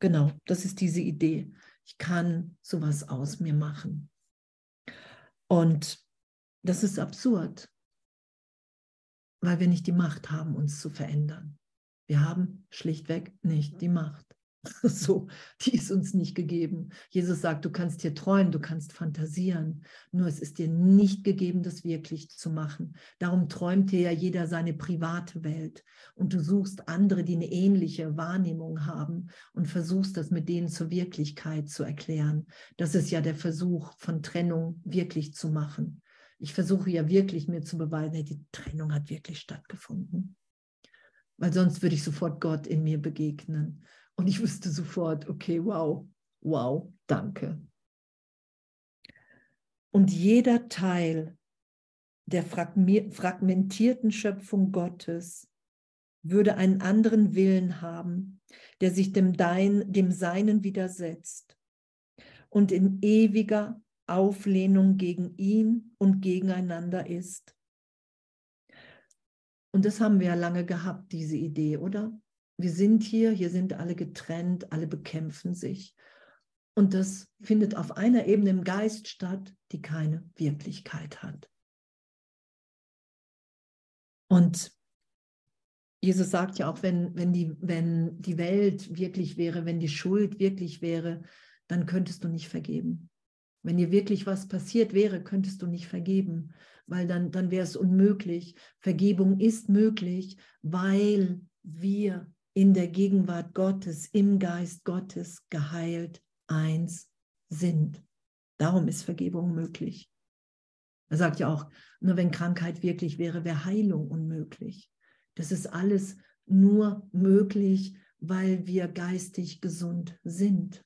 Genau, das ist diese Idee. Ich kann sowas aus mir machen. Und das ist absurd, weil wir nicht die Macht haben, uns zu verändern. Wir haben schlichtweg nicht die Macht. So, die ist uns nicht gegeben. Jesus sagt, du kannst hier träumen, du kannst fantasieren, nur es ist dir nicht gegeben, das wirklich zu machen. Darum träumt dir ja jeder seine private Welt und du suchst andere, die eine ähnliche Wahrnehmung haben und versuchst das mit denen zur Wirklichkeit zu erklären. Das ist ja der Versuch von Trennung wirklich zu machen. Ich versuche ja wirklich mir zu beweisen, die Trennung hat wirklich stattgefunden. Weil sonst würde ich sofort Gott in mir begegnen. Und ich wusste sofort, okay, wow, wow, danke. Und jeder Teil der fragmentierten Schöpfung Gottes würde einen anderen Willen haben, der sich dem, Dein, dem Seinen widersetzt und in ewiger Auflehnung gegen ihn und gegeneinander ist. Und das haben wir ja lange gehabt, diese Idee, oder? wir sind hier, hier sind alle getrennt, alle bekämpfen sich. Und das findet auf einer Ebene im Geist statt, die keine Wirklichkeit hat. Und Jesus sagt ja auch, wenn, wenn, die, wenn die Welt wirklich wäre, wenn die Schuld wirklich wäre, dann könntest du nicht vergeben. Wenn dir wirklich was passiert wäre, könntest du nicht vergeben, weil dann, dann wäre es unmöglich. Vergebung ist möglich, weil wir in der Gegenwart Gottes, im Geist Gottes geheilt eins sind. Darum ist Vergebung möglich. Er sagt ja auch, nur wenn Krankheit wirklich wäre, wäre Heilung unmöglich. Das ist alles nur möglich, weil wir geistig gesund sind.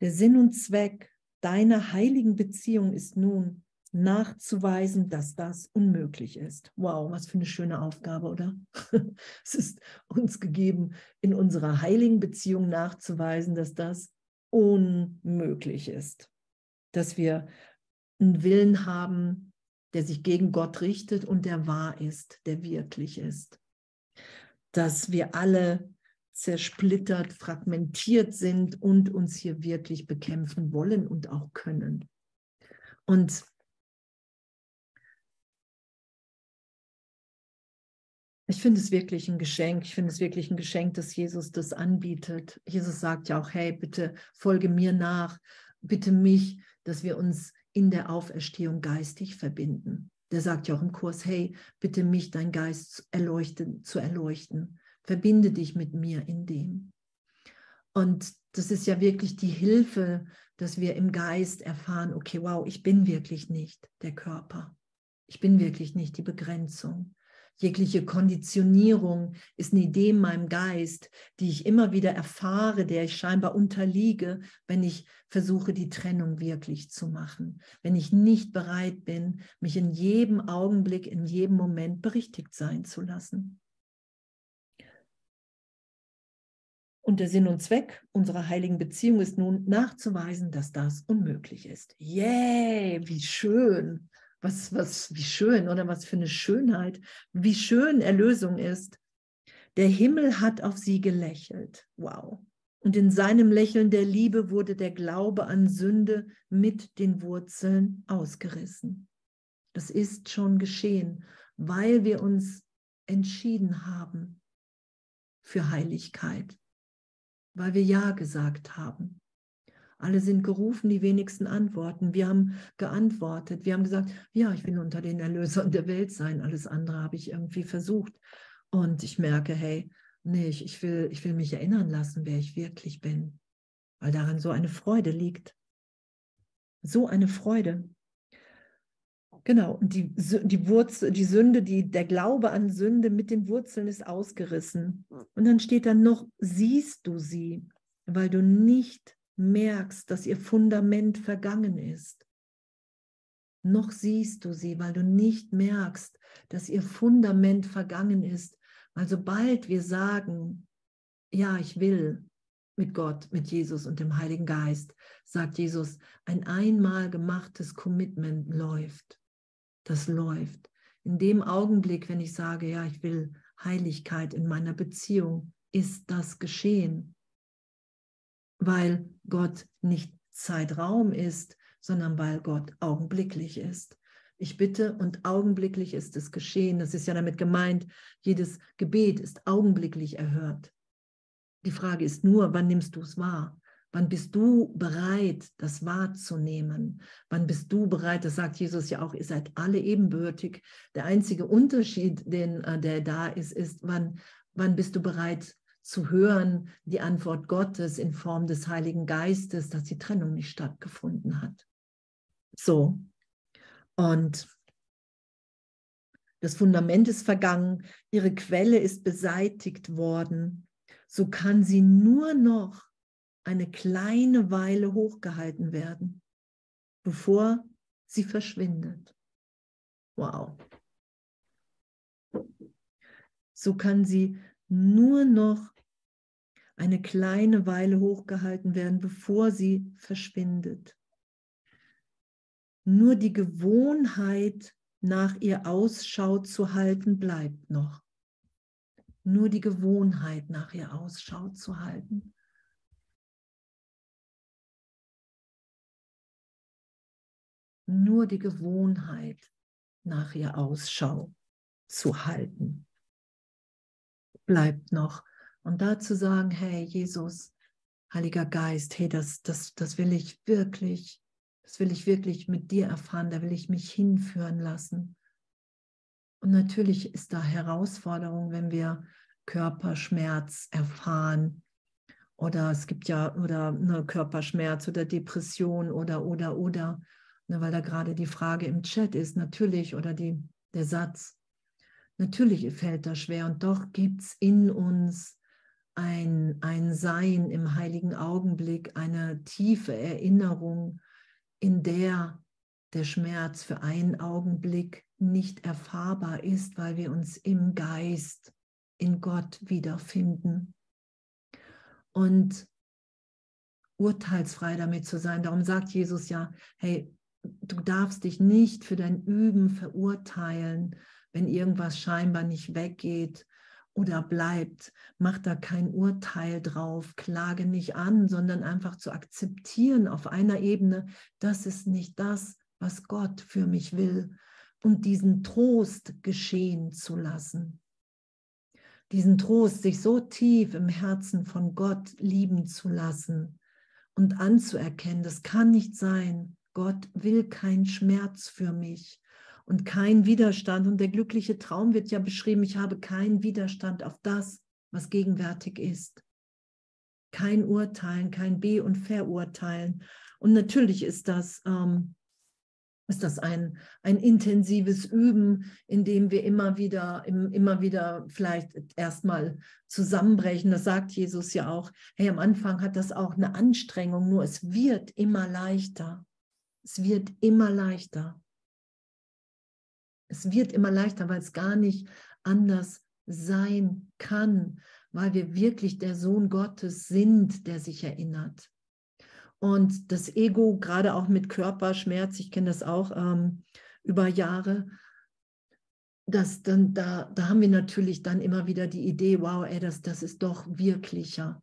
Der Sinn und Zweck deiner heiligen Beziehung ist nun, nachzuweisen, dass das unmöglich ist. Wow, was für eine schöne Aufgabe, oder? es ist uns gegeben, in unserer heiligen Beziehung nachzuweisen, dass das unmöglich ist. Dass wir einen Willen haben, der sich gegen Gott richtet und der wahr ist, der wirklich ist. Dass wir alle zersplittert, fragmentiert sind und uns hier wirklich bekämpfen wollen und auch können. Und Ich finde es wirklich ein Geschenk. Ich finde es wirklich ein Geschenk, dass Jesus das anbietet. Jesus sagt ja auch, hey, bitte folge mir nach, bitte mich, dass wir uns in der Auferstehung geistig verbinden. Der sagt ja auch im Kurs, hey, bitte mich, dein Geist erleuchten, zu erleuchten. Verbinde dich mit mir in dem. Und das ist ja wirklich die Hilfe, dass wir im Geist erfahren, okay, wow, ich bin wirklich nicht der Körper. Ich bin wirklich nicht die Begrenzung. Jegliche Konditionierung ist eine Idee in meinem Geist, die ich immer wieder erfahre, der ich scheinbar unterliege, wenn ich versuche, die Trennung wirklich zu machen. Wenn ich nicht bereit bin, mich in jedem Augenblick, in jedem Moment berichtigt sein zu lassen. Und der Sinn und Zweck unserer heiligen Beziehung ist nun nachzuweisen, dass das unmöglich ist. Yay, wie schön was, was, wie schön oder was für eine Schönheit, wie schön Erlösung ist. Der Himmel hat auf sie gelächelt. Wow. Und in seinem Lächeln der Liebe wurde der Glaube an Sünde mit den Wurzeln ausgerissen. Das ist schon geschehen, weil wir uns entschieden haben für Heiligkeit, weil wir Ja gesagt haben. Alle sind gerufen, die wenigsten antworten. Wir haben geantwortet. Wir haben gesagt, ja, ich will unter den Erlösern der Welt sein. Alles andere habe ich irgendwie versucht. Und ich merke, hey, nee, ich will, ich will mich erinnern lassen, wer ich wirklich bin. Weil daran so eine Freude liegt. So eine Freude. Genau, und die, die Wurzel, die Sünde, die, der Glaube an Sünde mit den Wurzeln ist ausgerissen. Und dann steht dann noch, siehst du sie, weil du nicht merkst, dass ihr Fundament vergangen ist. Noch siehst du sie, weil du nicht merkst, dass ihr Fundament vergangen ist. Weil sobald wir sagen, ja, ich will, mit Gott, mit Jesus und dem Heiligen Geist, sagt Jesus, ein einmal gemachtes Commitment läuft. Das läuft. In dem Augenblick, wenn ich sage, ja, ich will Heiligkeit in meiner Beziehung, ist das geschehen, weil Gott nicht Zeitraum ist, sondern weil Gott augenblicklich ist. Ich bitte und augenblicklich ist es geschehen. Das ist ja damit gemeint, jedes Gebet ist augenblicklich erhört. Die Frage ist nur, wann nimmst du es wahr? Wann bist du bereit, das wahrzunehmen? Wann bist du bereit, das sagt Jesus ja auch, ihr seid alle ebenbürtig. Der einzige Unterschied, den, äh, der da ist, ist, wann, wann bist du bereit zu hören, die Antwort Gottes in Form des Heiligen Geistes, dass die Trennung nicht stattgefunden hat. So. Und das Fundament ist vergangen, ihre Quelle ist beseitigt worden so kann sie nur noch eine kleine Weile hochgehalten werden, bevor sie verschwindet. Wow. So kann sie nur noch eine kleine Weile hochgehalten werden, bevor sie verschwindet. Nur die Gewohnheit, nach ihr Ausschau zu halten, bleibt noch nur die Gewohnheit nach ihr Ausschau zu halten. Nur die Gewohnheit nach ihr Ausschau zu halten. Bleibt noch. Und dazu sagen, hey Jesus, Heiliger Geist, hey, das, das, das will ich wirklich, das will ich wirklich mit dir erfahren, da will ich mich hinführen lassen. Und natürlich ist da Herausforderung, wenn wir Körperschmerz erfahren. Oder es gibt ja oder eine Körperschmerz oder Depression oder oder oder, ne, weil da gerade die Frage im Chat ist, natürlich, oder die, der Satz, natürlich fällt das schwer und doch gibt es in uns ein, ein Sein im heiligen Augenblick, eine tiefe Erinnerung, in der der Schmerz für einen Augenblick nicht erfahrbar ist, weil wir uns im Geist, in Gott wiederfinden. Und urteilsfrei damit zu sein. Darum sagt Jesus ja, hey, du darfst dich nicht für dein Üben verurteilen, wenn irgendwas scheinbar nicht weggeht oder bleibt. Mach da kein Urteil drauf, klage nicht an, sondern einfach zu akzeptieren auf einer Ebene, das ist nicht das, was Gott für mich will und diesen Trost geschehen zu lassen. Diesen Trost, sich so tief im Herzen von Gott lieben zu lassen und anzuerkennen, das kann nicht sein. Gott will keinen Schmerz für mich und kein Widerstand. Und der glückliche Traum wird ja beschrieben, ich habe keinen Widerstand auf das, was gegenwärtig ist. Kein Urteilen, kein Be- und Verurteilen. Und natürlich ist das ähm, ist das ein, ein intensives Üben, in dem wir immer wieder, immer wieder vielleicht erstmal zusammenbrechen. Das sagt Jesus ja auch. Hey, am Anfang hat das auch eine Anstrengung, nur es wird immer leichter. Es wird immer leichter. Es wird immer leichter, weil es gar nicht anders sein kann, weil wir wirklich der Sohn Gottes sind, der sich erinnert. Und das Ego, gerade auch mit Körperschmerz, ich kenne das auch ähm, über Jahre, das dann, da, da haben wir natürlich dann immer wieder die Idee, wow, ey, das, das ist doch wirklicher.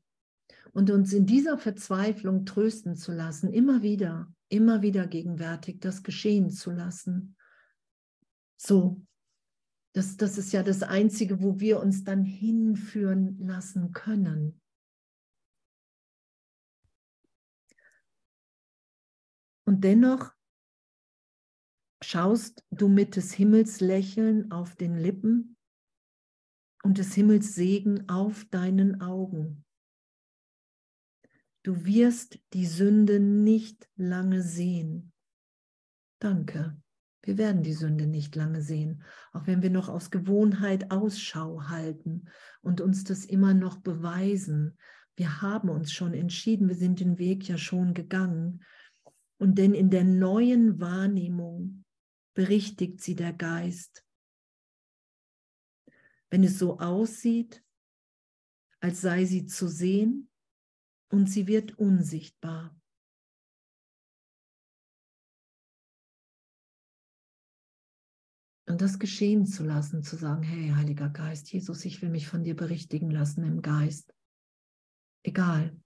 Und uns in dieser Verzweiflung trösten zu lassen, immer wieder, immer wieder gegenwärtig das geschehen zu lassen. So, das, das ist ja das Einzige, wo wir uns dann hinführen lassen können. Und dennoch schaust du mit des Himmels Lächeln auf den Lippen und des Himmels Segen auf deinen Augen. Du wirst die Sünde nicht lange sehen. Danke. Wir werden die Sünde nicht lange sehen, auch wenn wir noch aus Gewohnheit Ausschau halten und uns das immer noch beweisen. Wir haben uns schon entschieden, wir sind den Weg ja schon gegangen und denn in der neuen Wahrnehmung berichtigt sie der Geist. Wenn es so aussieht, als sei sie zu sehen, und sie wird unsichtbar. Und das geschehen zu lassen, zu sagen, hey, Heiliger Geist, Jesus, ich will mich von dir berichtigen lassen im Geist. Egal,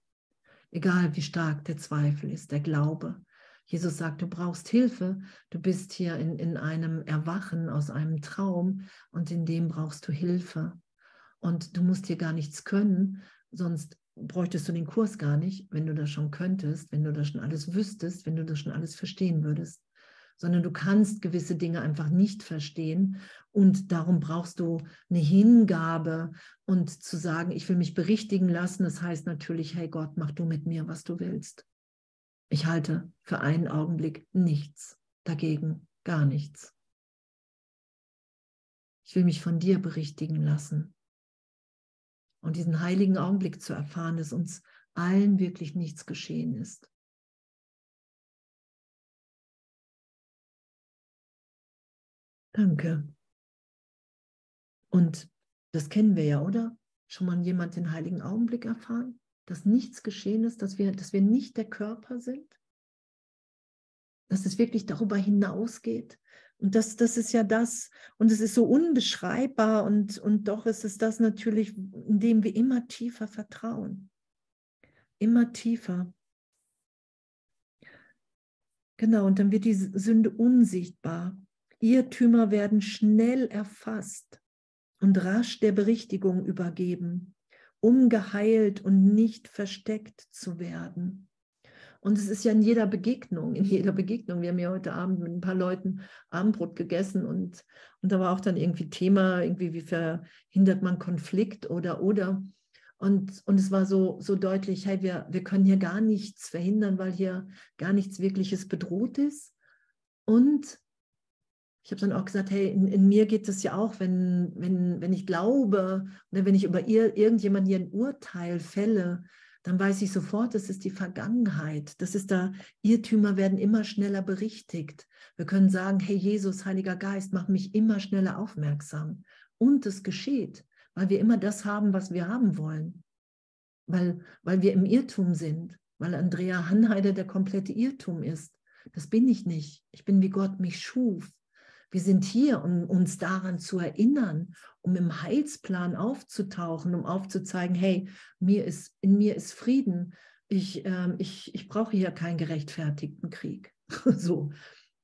egal wie stark der Zweifel ist, der Glaube. Jesus sagt, du brauchst Hilfe, du bist hier in, in einem Erwachen aus einem Traum und in dem brauchst du Hilfe. Und du musst hier gar nichts können, sonst bräuchtest du den Kurs gar nicht, wenn du das schon könntest, wenn du das schon alles wüsstest, wenn du das schon alles verstehen würdest sondern du kannst gewisse Dinge einfach nicht verstehen und darum brauchst du eine Hingabe und zu sagen, ich will mich berichtigen lassen, das heißt natürlich, hey Gott, mach du mit mir, was du willst. Ich halte für einen Augenblick nichts dagegen, gar nichts. Ich will mich von dir berichtigen lassen. Und diesen heiligen Augenblick zu erfahren, dass uns allen wirklich nichts geschehen ist. Danke. Und das kennen wir ja, oder? Schon mal jemand den heiligen Augenblick erfahren? Dass nichts geschehen ist, dass wir, dass wir nicht der Körper sind? Dass es wirklich darüber hinausgeht? Und das, das ist ja das, und es ist so unbeschreibbar, und, und doch ist es das natürlich, indem wir immer tiefer vertrauen. Immer tiefer. Genau, und dann wird die Sünde unsichtbar. Irrtümer werden schnell erfasst und rasch der Berichtigung übergeben, um geheilt und nicht versteckt zu werden. Und es ist ja in jeder Begegnung, in jeder Begegnung. Wir haben ja heute Abend mit ein paar Leuten Abendbrot gegessen und, und da war auch dann irgendwie Thema, irgendwie wie verhindert man Konflikt oder oder. Und, und es war so, so deutlich, hey, wir, wir können hier gar nichts verhindern, weil hier gar nichts Wirkliches bedroht ist. Und ich habe dann auch gesagt, hey, in, in, mir geht es ja auch, wenn, wenn, wenn ich glaube oder wenn ich über ihr, irgendjemanden hier ein Urteil fälle, dann weiß ich sofort, das ist die Vergangenheit. Das ist da, Irrtümer werden immer schneller berichtigt. Wir können sagen, hey Jesus, Heiliger Geist, mach mich immer schneller aufmerksam. Und es geschieht, weil wir immer das haben, was wir haben wollen. Weil, weil wir im Irrtum sind, weil Andrea Hanheide der komplette Irrtum ist. Das bin ich nicht. Ich bin wie Gott mich schuf. Wir sind hier, um uns daran zu erinnern, um im Heilsplan aufzutauchen, um aufzuzeigen, hey, mir ist, in mir ist Frieden. Ich, äh, ich, ich brauche hier keinen gerechtfertigten Krieg. so.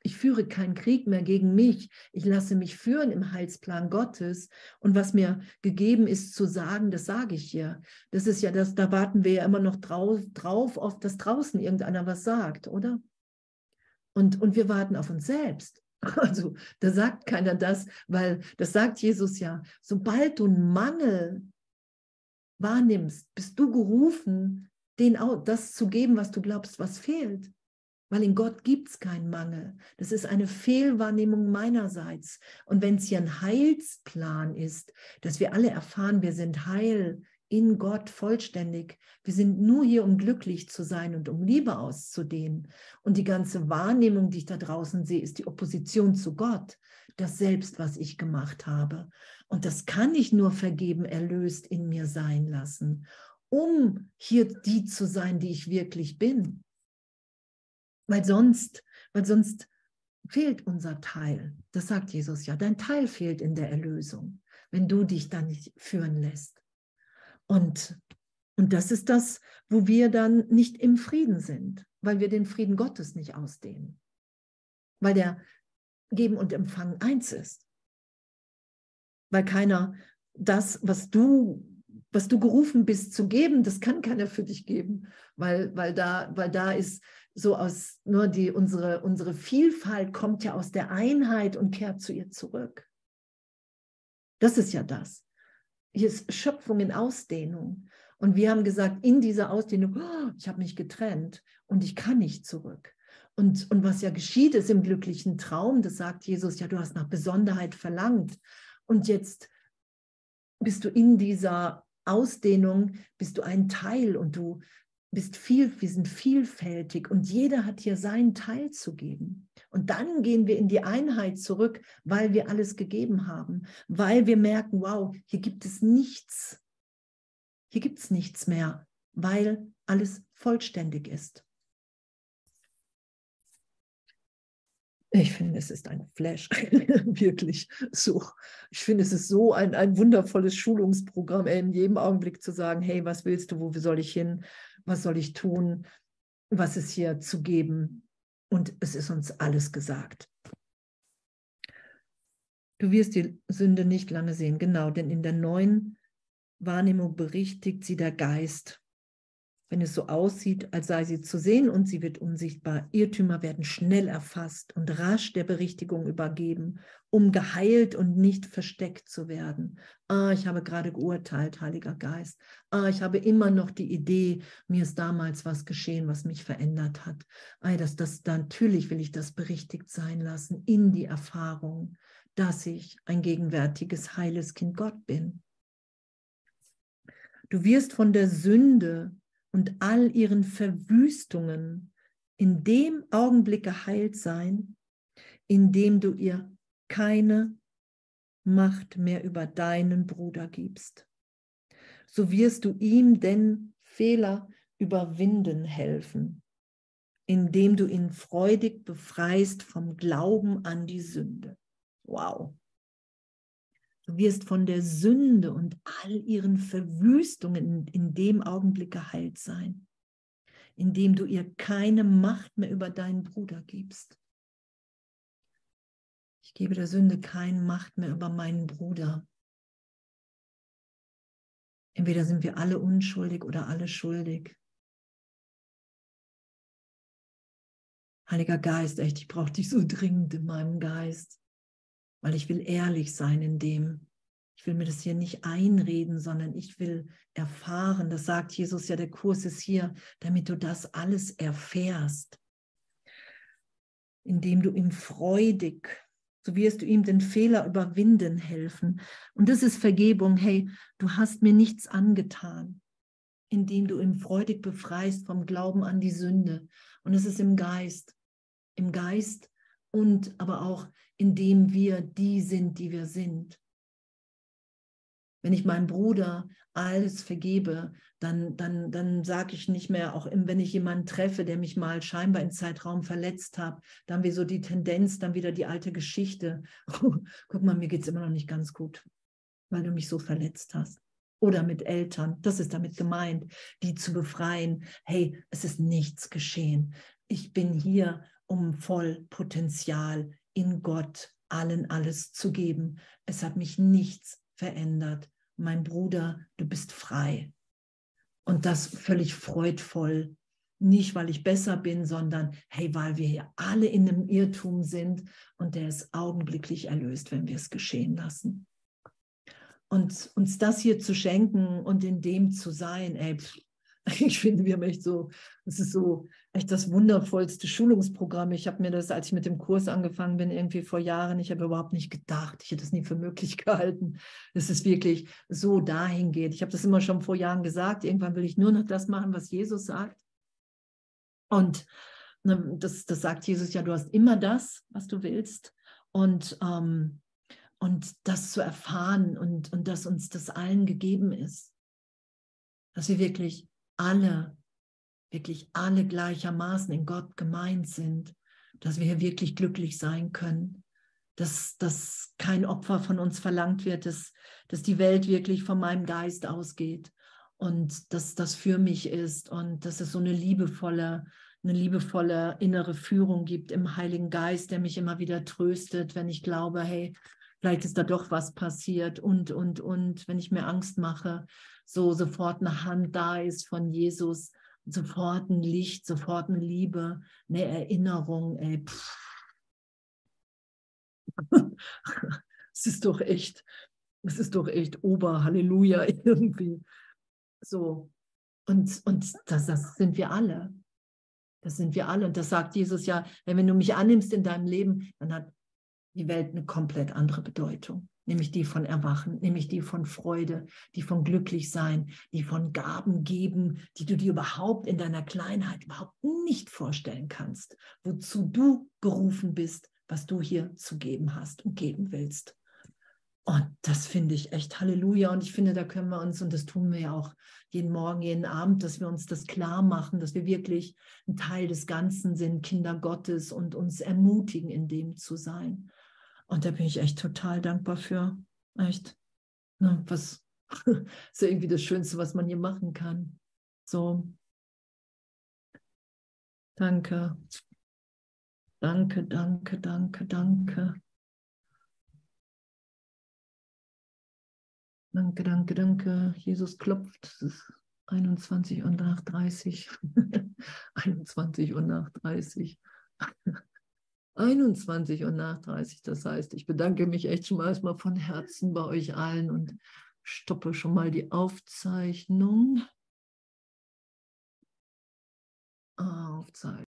Ich führe keinen Krieg mehr gegen mich. Ich lasse mich führen im Heilsplan Gottes. Und was mir gegeben ist zu sagen, das sage ich hier. Das ist ja das, da warten wir ja immer noch drauf, drauf auf, dass draußen irgendeiner was sagt, oder? Und, und wir warten auf uns selbst. Also da sagt keiner das, weil das sagt Jesus ja, sobald du einen Mangel wahrnimmst, bist du gerufen, den, das zu geben, was du glaubst, was fehlt. Weil in Gott gibt es keinen Mangel. Das ist eine Fehlwahrnehmung meinerseits. Und wenn es hier ein Heilsplan ist, dass wir alle erfahren, wir sind heil in Gott vollständig. Wir sind nur hier, um glücklich zu sein und um Liebe auszudehnen. Und die ganze Wahrnehmung, die ich da draußen sehe, ist die Opposition zu Gott, das Selbst, was ich gemacht habe. Und das kann ich nur vergeben, erlöst in mir sein lassen, um hier die zu sein, die ich wirklich bin. Weil sonst, weil sonst fehlt unser Teil. Das sagt Jesus ja. Dein Teil fehlt in der Erlösung, wenn du dich dann nicht führen lässt. Und, und das ist das, wo wir dann nicht im Frieden sind, weil wir den Frieden Gottes nicht ausdehnen. Weil der Geben und Empfangen eins ist. Weil keiner das, was du, was du gerufen bist zu geben, das kann keiner für dich geben, weil, weil, da, weil da ist so aus, nur die, unsere, unsere Vielfalt kommt ja aus der Einheit und kehrt zu ihr zurück. Das ist ja das hier ist Schöpfung in Ausdehnung. Und wir haben gesagt, in dieser Ausdehnung, oh, ich habe mich getrennt und ich kann nicht zurück. Und, und was ja geschieht, ist im glücklichen Traum, das sagt Jesus, ja, du hast nach Besonderheit verlangt. Und jetzt bist du in dieser Ausdehnung, bist du ein Teil und du bist viel, wir sind vielfältig und jeder hat hier seinen Teil zu geben. Und dann gehen wir in die Einheit zurück, weil wir alles gegeben haben, weil wir merken, wow, hier gibt es nichts. Hier gibt es nichts mehr, weil alles vollständig ist. Ich finde, es ist ein Flash, wirklich so. Ich finde, es ist so ein, ein wundervolles Schulungsprogramm, in jedem Augenblick zu sagen, hey, was willst du, wo soll ich hin, was soll ich tun, was ist hier zu geben. Und es ist uns alles gesagt. Du wirst die Sünde nicht lange sehen, genau, denn in der neuen Wahrnehmung berichtigt sie der Geist wenn es so aussieht, als sei sie zu sehen und sie wird unsichtbar. Irrtümer werden schnell erfasst und rasch der Berichtigung übergeben, um geheilt und nicht versteckt zu werden. Ah, ich habe gerade geurteilt, Heiliger Geist. Ah, ich habe immer noch die Idee, mir ist damals was geschehen, was mich verändert hat. Ah, das, das, natürlich will ich das berichtigt sein lassen in die Erfahrung, dass ich ein gegenwärtiges, heiles Kind Gott bin. Du wirst von der Sünde und all ihren Verwüstungen in dem Augenblick geheilt sein, in dem du ihr keine Macht mehr über deinen Bruder gibst. So wirst du ihm denn Fehler überwinden helfen, indem du ihn freudig befreist vom Glauben an die Sünde. Wow. Du wirst von der Sünde und all ihren Verwüstungen in dem Augenblick geheilt sein, indem du ihr keine Macht mehr über deinen Bruder gibst. Ich gebe der Sünde keine Macht mehr über meinen Bruder. Entweder sind wir alle unschuldig oder alle schuldig. Heiliger Geist, echt, ich brauche dich so dringend in meinem Geist weil ich will ehrlich sein in dem. Ich will mir das hier nicht einreden, sondern ich will erfahren. Das sagt Jesus ja, der Kurs ist hier, damit du das alles erfährst. Indem du ihm freudig, so wirst du ihm den Fehler überwinden helfen. Und das ist Vergebung. Hey, du hast mir nichts angetan, indem du ihn freudig befreist vom Glauben an die Sünde. Und es ist im Geist. Im Geist und aber auch indem wir die sind, die wir sind. Wenn ich meinem Bruder alles vergebe, dann, dann, dann sage ich nicht mehr, auch wenn ich jemanden treffe, der mich mal scheinbar im Zeitraum verletzt hat, dann wie so die Tendenz, dann wieder die alte Geschichte. guck mal, mir geht es immer noch nicht ganz gut, weil du mich so verletzt hast. Oder mit Eltern, das ist damit gemeint, die zu befreien. Hey, es ist nichts geschehen. Ich bin hier, um voll Potenzial in Gott allen alles zu geben. Es hat mich nichts verändert. Mein Bruder, du bist frei. Und das völlig freudvoll. Nicht, weil ich besser bin, sondern hey, weil wir hier alle in einem Irrtum sind und der ist augenblicklich erlöst, wenn wir es geschehen lassen. Und uns das hier zu schenken und in dem zu sein, ey, ich finde, wir haben echt so, es ist so echt das wundervollste Schulungsprogramm. Ich habe mir das, als ich mit dem Kurs angefangen bin, irgendwie vor Jahren, ich habe überhaupt nicht gedacht, ich hätte es nie für möglich gehalten, dass es wirklich so dahin geht. Ich habe das immer schon vor Jahren gesagt, irgendwann will ich nur noch das machen, was Jesus sagt. Und ne, das, das sagt Jesus ja, du hast immer das, was du willst. Und, ähm, und das zu erfahren und, und dass uns das allen gegeben ist. Dass wir wirklich alle, wirklich alle gleichermaßen in Gott gemeint sind, dass wir hier wirklich glücklich sein können, dass, dass kein Opfer von uns verlangt wird, dass, dass die Welt wirklich von meinem Geist ausgeht und dass das für mich ist und dass es so eine liebevolle, eine liebevolle innere Führung gibt im Heiligen Geist, der mich immer wieder tröstet, wenn ich glaube, hey, vielleicht ist da doch was passiert und, und, und, wenn ich mir Angst mache, so sofort eine Hand da ist von Jesus, sofort ein Licht, sofort eine Liebe, eine Erinnerung. Ey, es ist doch echt, es ist doch echt Ober, Halleluja irgendwie. So. Und, und das, das sind wir alle. Das sind wir alle. Und das sagt Jesus ja, wenn du mich annimmst in deinem Leben, dann hat die Welt eine komplett andere Bedeutung nämlich die von Erwachen, nämlich die von Freude, die von Glücklichsein, die von Gaben geben, die du dir überhaupt in deiner Kleinheit überhaupt nicht vorstellen kannst, wozu du berufen bist, was du hier zu geben hast und geben willst. Und das finde ich echt Halleluja. Und ich finde, da können wir uns, und das tun wir ja auch jeden Morgen, jeden Abend, dass wir uns das klar machen, dass wir wirklich ein Teil des Ganzen sind, Kinder Gottes und uns ermutigen, in dem zu sein. Und da bin ich echt total dankbar für. Echt. Ne, was ist ja irgendwie das Schönste, was man hier machen kann. So. Danke. Danke, danke, danke, danke. Danke, danke, danke. Jesus klopft. Es ist 21 Uhr nach 30. 21 Uhr nach 30. 21 Uhr nach 30. Das heißt, ich bedanke mich echt schon mal erstmal von Herzen bei euch allen und stoppe schon mal die Aufzeichnung. Aufzeichnung.